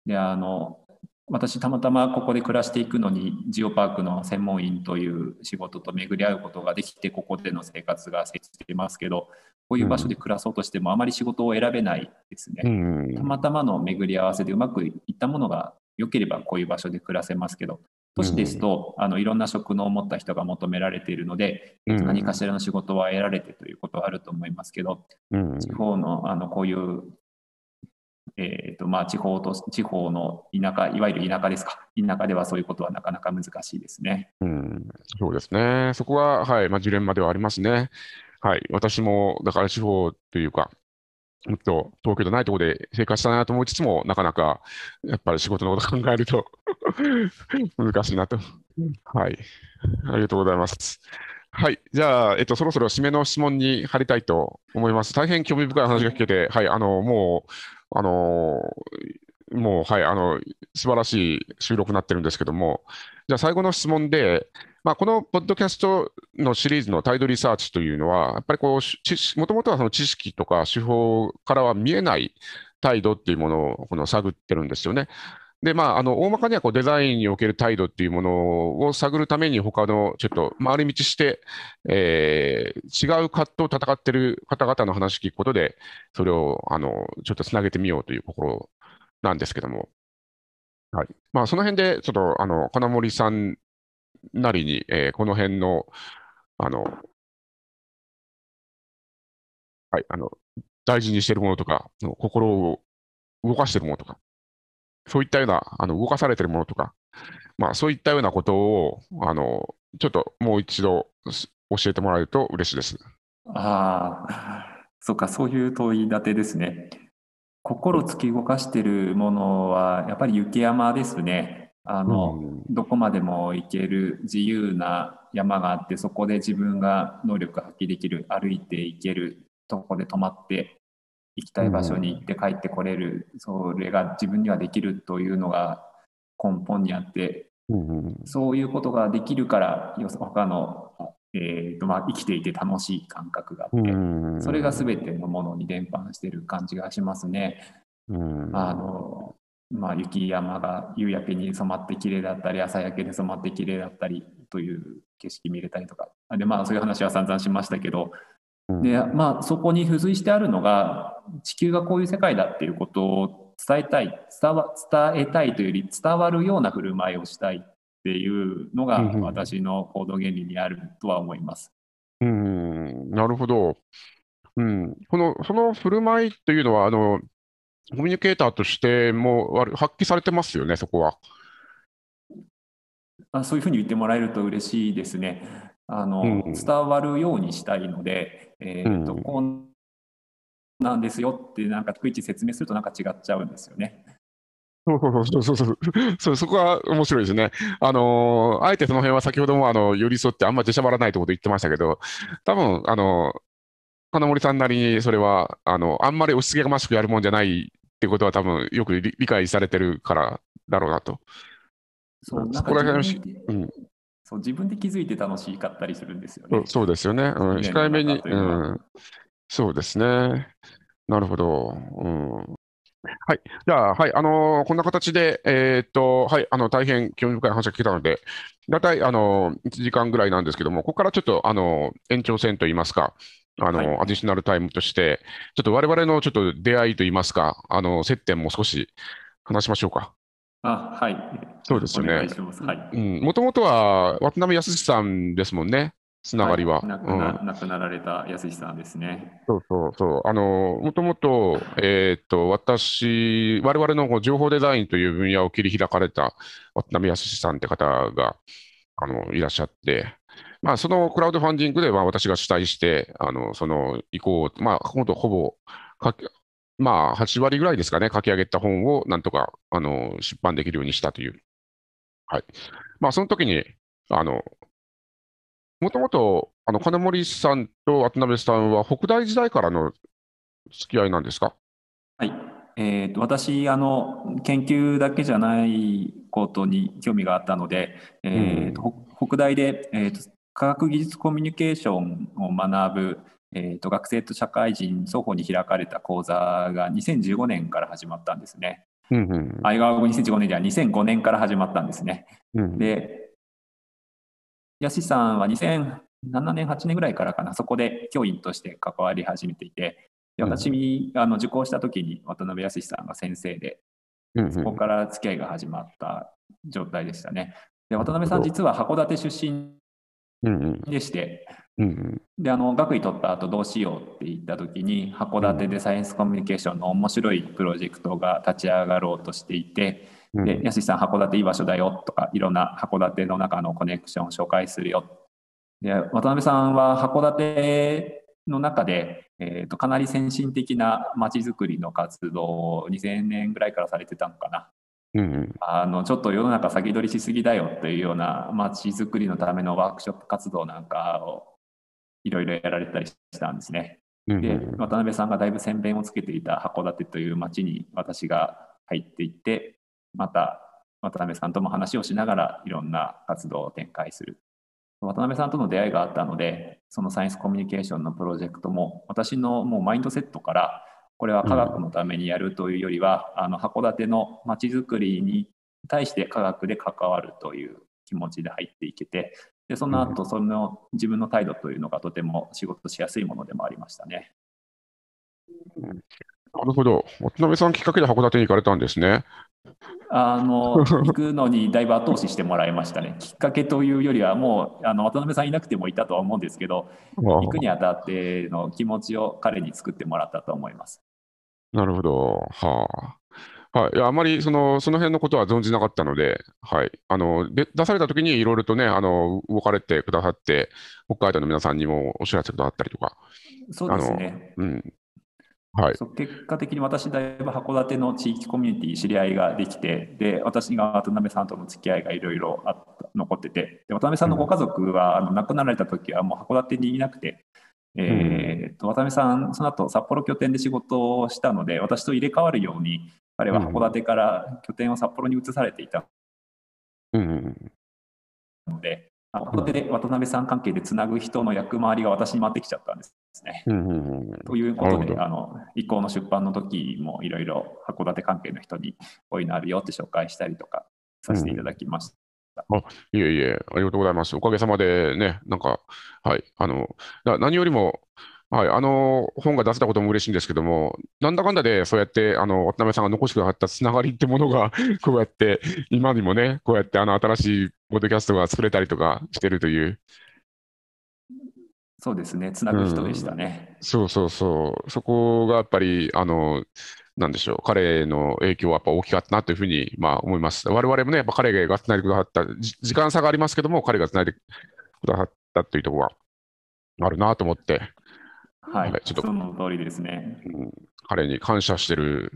であの私たまたまここで暮らしていくのにジオパークの専門員という仕事と巡り合うことができてここでの生活が成立していますけどこういう場所で暮らそうとしてもあまり仕事を選べないですね。うん。たまたまの巡り合わせでうまくいったものが良ければこういう場所で暮らせますけど都市ですと、あのいろんな職能を持った人が求められているので、えっとうん。何かしらの仕事は得られてということはあると思いますけどうん。地方のあのこういう、えーとまあ、地方と地方の田舎いわゆる田舎ですか田舎ではそういうことはなかなか難しいですね。うん、そうですね。そこは、はい、まあ、ジレンマではありますね。はい、私も、だから地方というか、もっと東京じゃないところで生活したいなと思いつつも、なかなかやっぱり仕事のこと考えると 難しいなと。はい。ありがとうございます。はい。じゃあ、えっと、そろそろ締めの質問に入りたいと思います。大変興味深い話が聞けて、はい、あの、もう、あの、もう、はい、あの、素晴らしい収録になってるんですけども、じゃあ最後の質問で、まあ、このポッドキャストのシリーズの態度リサーチというのは、やっぱりこう、もともとはその知識とか手法からは見えない態度っていうものをこの探ってるんですよね。で、まあ、あの、大まかにはこうデザインにおける態度っていうものを探るために、他のちょっと回り道して、えー、違う葛藤を戦ってる方々の話聞くことで、それを、あの、ちょっとつなげてみようという心なんですけども。はい。まあ、その辺で、ちょっと、あの、金森さんなりに、えー、この辺の、あの、はい、あの、大事にしているものとか、心を動かしているものとか、そういったような、あの動かされているものとか、まあ、そういったようなことを、あのちょっともう一度教えてもらえると嬉しいです。ああ、そうか、そういう問い立てですね。心突き動かしているものは、やっぱり雪山ですね。あの、うん、どこまでも行ける自由な山があって、そこで自分が能力発揮できる、歩いて行ける、とこで止まって行きたい場所に行って帰ってこれる、うん、それが自分にはできるというのが根本にあって、うん、そういうことができるから他の、えーとまあ、生きていて楽しい感覚があって、うん、それが全てのものに伝播している感じがしますね。あのまあ、雪山が夕焼けに染まって綺麗だったり朝焼けで染まって綺麗だったりという景色見れたりとか。で、まあ、そういう話は散々しましたけど。で、まあ、そこに付随してあるのが地球がこういう世界だっていうことを伝えたい伝わ伝えたいというより伝わるような振る舞いをしたいっていうのが私の行動原理にあるとは思います。うん、なるほど。うん、このその振る舞いというのはあのコミュニケーターとしても発揮されてますよね、そこは。あそういうふうに言ってもらえると嬉しいですね。あの、うん、伝わるようにしたいので、えーと、うん、こうなんですよってなんか逐一説明するとなんか違っちゃうんですよね。そうそうそうそうそうそこは面白いですね。あのあえてその辺は先ほどもあの寄り添ってあんま出しゃばらないということ言ってましたけど、多分あの金森さんなりにそれはあのあんまり押し付けがましくやるもんじゃないってことは多分よく理解されてるからだろうなと。そうそこら辺うん、そう自分で気づいて楽しかったりするんですよね。そうですよね。うん、控えめに、うん。そうですね。なるほど。うん、はい。じゃあ、はい。あのー、こんな形で、えー、っと、はい。あの、大変興味深い話が聞けたので、大体、あのー、1時間ぐらいなんですけども、ここからちょっと、あのー、延長戦といいますか、あの、はい、アディショナルタイムとして、ちょっと我々のちょっと出会いといいますか、あの、接点も少し話しましょうか。あ、はい。そうですよね。はい。もともとは渡辺康さんですもんね。つながりは。亡、くな、亡くなられた康さんですね。そうそうそう。あの、もともと、えっと、私、我々の情報デザインという分野を切り開かれた渡辺康さんって方が、あの、いらっしゃって、まあ、そのクラウドファンディングでは私が主体して、あの、その意向まあ、ほぼまあ、8割ぐらいですかね、書き上げた本をなんとかあの出版できるようにしたという。はい。まあ、その時に、あの、もともと、あの、金森さんと渡辺さんは北大時代からの付き合いなんですか？はい。えーと、私あの、研究だけじゃないことに興味があったので、えーと、うん、北大で、えーと科学技術コミュニケーションを学ぶえーと、学生と社会人双方に開かれた講座が2015年から始まったんですね。うんうん、あ、2015年では2005年から始まったんですね。うん、で、ヤシさんは2007年、8年ぐらいからかな、そこで教員として関わり始めていて、で私、うん、あの受講した時に渡辺康さんが先生で、そこから付き合いが始まった状態でしたね。で渡辺さん、実は函館出身でして、学位取った後どうしようって言った時に函館でサイエンスコミュニケーションの面白いプロジェクトが立ち上がろうとしていて、うん、で安さん函館いい場所だよとかいろんな函館の中のコネクションを紹介するよで渡辺さんは函館の中で、えー、とかなり先進的なまちづくりの活動を2000年ぐらいからされてたのかな。うんうんあのちょっと世の中先取りしすぎだよというようなまちづくりのためのワークショップ活動なんかをいろいろやられたりしたんですね。で渡辺さんがだいぶ先鞭をつけていた函館という町に私が入っていってまた渡辺さんとも話をしながらいろんな活動を展開する。渡辺さんとの出会いがあったのでそのサイエンスコミュニケーションのプロジェクトも私のもうマインドセットからこれは科学のためにやるというよりは、あの函館の町づくりに対して科学で関わるという気持ちで入っていけてでその後その自分の態度というのがとても仕事しやすいものでもありましたね。なるほど。渡辺さんきっかけで函館に行かれたんですね。あの 行くのにだいぶ後押ししてもらいましたね。きっかけというよりはもうあの渡辺さんいなくてもいたとは思うんですけど行くにあたっての気持ちを彼に作ってもらったと思います。なるほど。はあ。はい、いやあまりそのその辺のことは存じなかったので、はい、あので出されたときにいろいろとねあの、動かれてくださって、北海道の皆さんにもお知らせくださったりとか、そうですね。うん、はい、結果的に私だいぶ函館の地域コミュニティ知り合いができてで私が渡辺さんとの付き合いがいろいろ残っててで渡辺さんのご家族は、あの亡くなられた時はもう函館にいなくて、えーと渡辺さんその後札幌拠点で仕事をしたので私と入れ替わるように彼は函館から拠点を札幌に移されていたうんうんので、あ函館で渡辺さん関係でつなぐ人の役回りが私に回ってきちゃったんですね。うんうんうんということで、あの移行の出版の時もいろいろ函館関係の人にこういうのあるよって紹介したりとかさせていただきました。いえいえ、ありがとうございます。おかげさまでね、なんか、はい、あの、だ何よりも、はい、あの本が出せたことも嬉しいんですけども、なんだかんだで、そうやって、あの、渡辺さんが残してくださったつながりってものが、こうやって、今にもね、こうやって、あの、新しいポッドキャストが作れたりとかしてるという、そうですね、つなぐ人でしたね。そうそうそう、そこがやっぱり、あの、なんでしょう、彼の影響はやっぱ大きかったなというふうに、まあ、思います。我々もね、やっぱ彼がつないでくださった、じ時間差がありますけども、彼がつないでくださったというところがあるなと思って、はい、はいちょっとその通りですね。うん彼に感謝してる、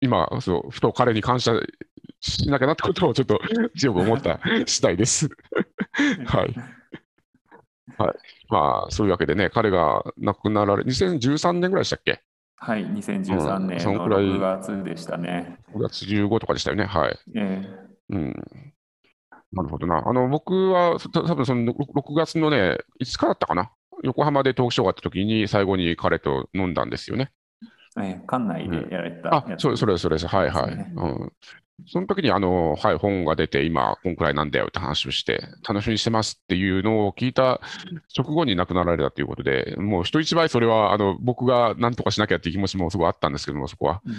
今、そう、ふと彼に感謝しなきゃなってことをちょっと強く思った次第です。はい。はい。まあ、そういうわけでね、彼が亡くなられ、2013年ぐらいでしたっけ？はい、2013うん年のそんくらい6月でしたね。?5 月15とかでしたよね。はい。えうん。なるほどな。あの、僕は、た多分その6月のね、5日だったかな？横浜でトークショーがあった時に、最後に彼と飲んだんですよね。えええ館内でやられたあ、それ、それ、それです。はいはい。うん。その時に、あの、はい、本が出て、今、こんくらいなんだよって話をして、楽しみにしてますっていうのを聞いた直後に亡くなられたということで、もう人一倍それは、あの、僕が何とかしなきゃっていう気持ちもすごいあったんですけども、そこは。うん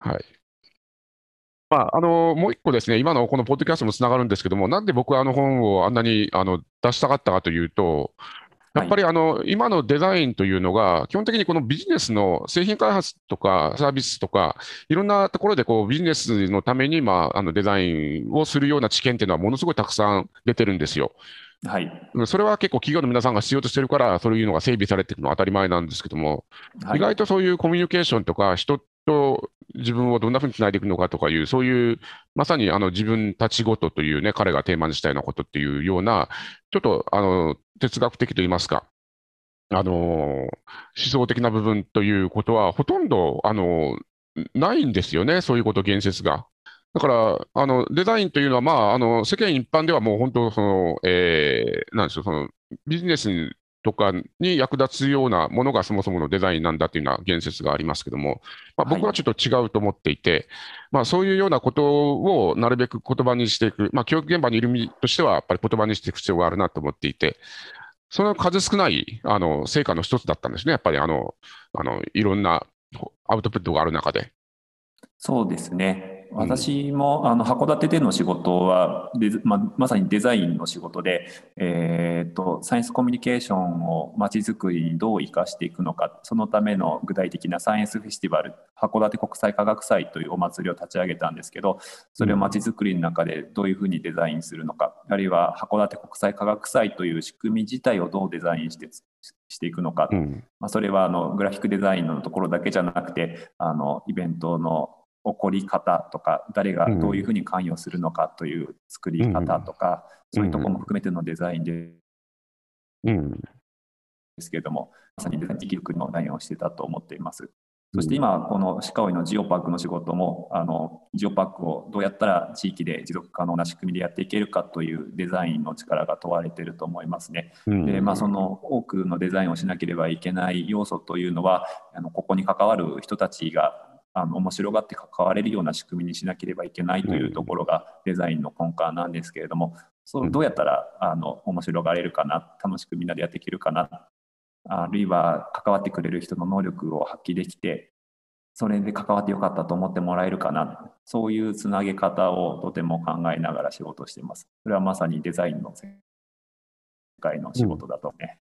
はい。まあ、あの、もう一個ですね、今のこのポッドキャストもつながるんですけども、なんで僕はあの本をあんなにあの出したかったかというと、やっぱりあの、今のデザインというのが、基本的にこのビジネスの製品開発とかサービスとか、いろんなところでこうビジネスのために、まあ、あのデザインをするような知見っていうのはものすごいたくさん出てるんですよ。はい、それは結構企業の皆さんが必要としてるから、そういうのが整備されていくのは当たり前なんですけども、はい。意外とそういうコミュニケーションとか、人と自分をどんなふうにつないでいくのかとかいう、そういう、まさにあの自分たちごとというね、彼がテーマにしたようなことっていうような、ちょっとあの哲学的といいますか、あの思想的な部分ということは、ほとんどあのないんですよね、そういうこと、言説が。だから、あのデザインというのは、まあ、あの世間一般ではもう本当その、えーなんでしょう、そのビジネスにとかに役立つようなものがそもそものデザインなんだというような言説がありますけども、まあ、僕はちょっと違うと思っていて、まあ、そういうようなことをなるべく言葉にしていく、まあ、教育現場にいる身としては、やっぱり言葉にしていく必要があるなと思っていて、その数少ないあの成果の一つだったんですね、やっぱりあのあのいろんなアウトプットがある中で。そうですね。うん。私も、あの函館での仕事はデザままさにデザインの仕事で、えー、とサイエンスコミュニケーションをまちづくりにどう生かしていくのかそのための具体的なサイエンスフェスティバル函館国際科学祭というお祭りを立ち上げたんですけどそれをまちづくりの中でどういうふうにデザインするのかあるいは函館国際科学祭という仕組み自体をどうデザインしてしていくのか、うん。まあ、それはあのグラフィックデザインのところだけじゃなくてあのイベントの起こり方とか誰がどういうふうに関与するのかという作り方とか、そういうところも含めてのデザインでうん。ですけれどもまさにデザイン力力のデザインをしてたと思っています。そして今、この鹿追のジオパークの仕事も、あのジオパークをどうやったら地域で持続可能な仕組みでやっていけるかというデザインの力が問われていると思いますね。うん。でまあ、その多くのデザインをしなければいけない要素というのは、あのここに関わる人たちがあの面白がって関われるような仕組みにしなければいけないというところがデザインの根幹なんですけれども、そうどうやったらあの面白がれるかな、楽しくみんなでやっていけるかな、あるいは関わってくれる人の能力を発揮できて、それで関わってよかったと思ってもらえるかな、そういうつなげ方をとても考えながら仕事をしています。それはまさにデザインの世界の仕事だとね。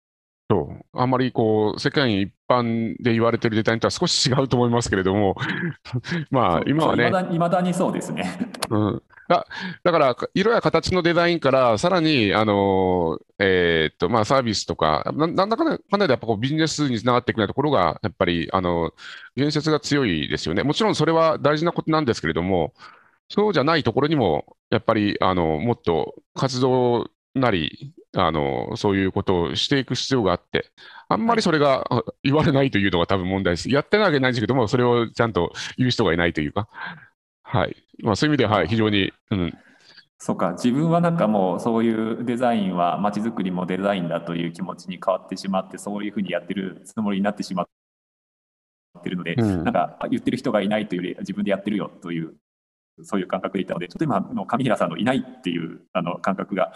そうあんまりこう世間一般で言われてるデザインとは少し違うと思いますけれども、まあ今はねいま、だにそうですね。うん、だだから色や形のデザインからさらにあの、えーっとまあ、サービスとかななんだかんだかんだでやっぱこうビジネスにつながっていくようなところがやっぱりあの言説が強いですよね。もちろんそれは大事なことなんですけれどもそうじゃないところにもやっぱりあのもっと活動なりあのそういうことをしていく必要があってあんまりそれがあ言われないというのが多分問題です。やってないわけないんですけどもそれをちゃんと言う人がいないというか。はい。まあ、そういう意味では、はい、非常に、うん、そうか、自分はなんかもうそういうデザインはまちづくりもデザインだという気持ちに変わってしまって、そういうふうにやってるつもりになってしまってるので、うん。なんか言ってる人がいないというより自分でやってるよという、そういう感覚でいたので、ちょっと今の上平さんのいないっていうあの感覚が、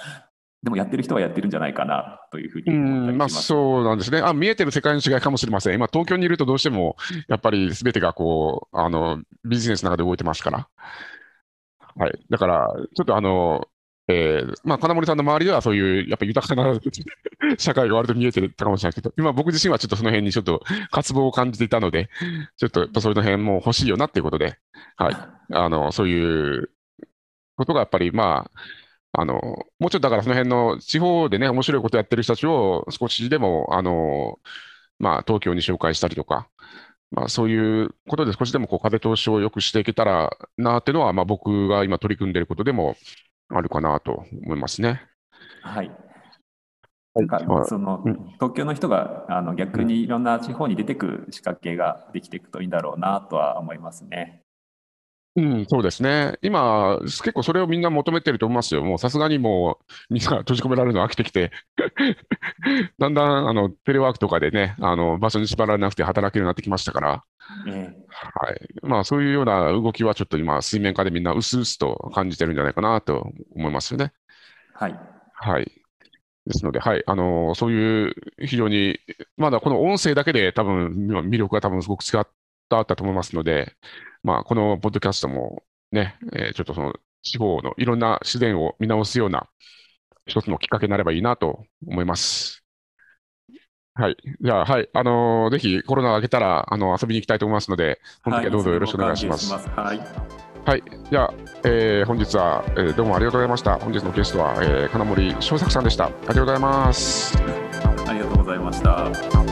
でもやってる人はやってるんじゃないかなというふうにうんまあ、そうなんですねあ。見えてる世界の違いかもしれません。今、東京にいるとどうしても、やっぱりすべてがこうあのビジネスの中で動いてますから。はい、だから、ちょっとあの、えーまあ、金森さんの周りではそういうやっぱ豊かな 社会が割と見えてたかもしれないけど、今、僕自身はちょっとその辺にちょっと渇望を感じていたので、ちょっとやっぱその辺も欲しいよなっていうことで、はい、あのそういうことがやっぱり、まあ、あのもうちょっとだからその辺の地方でね、面白いことやってる人たちを少しでも、あのまあ、東京に紹介したりとか、まあ、そういうことで少しでもこう風通しを良くしていけたらなっていうのは、まあ、僕が今取り組んでいることでもあるかなと思いますね。はい。なんかはいそのうん東京の人があの逆にいろんな地方に出てくる仕掛けができていくといいんだろうなとは思いますね。うん、そうですね。今、結構それをみんな求めてると思いますよ。もうさすがにもうみんな閉じ込められるの飽きてきて、だんだんあのテレワークとかでね、あの場所に縛られなくて働けるようになってきましたから、えはい。まあそういうような動きはちょっと今、水面下でみんな薄々と感じてるんじゃないかなと思いますよね。はい。はい。ですので、はい、あのそういう非常に、まだこの音声だけで多分魅力が多分すごく違ったと思いますので、まあ、このポッドキャストもね、えーちょっとその地方のいろんな自然を見直すような一つのきっかけになればいいなと思います。はい。じゃあ、はい。あのぜひコロナが明けたら、あの遊びに行きたいと思いますので、本当にどうぞよろしくお願いします。はい。はい。じゃあ、えー本日は、えーどうもありがとうございました。本日のゲストは、えー金森翔作さんでした。ありがとうございます。ありがとうございました。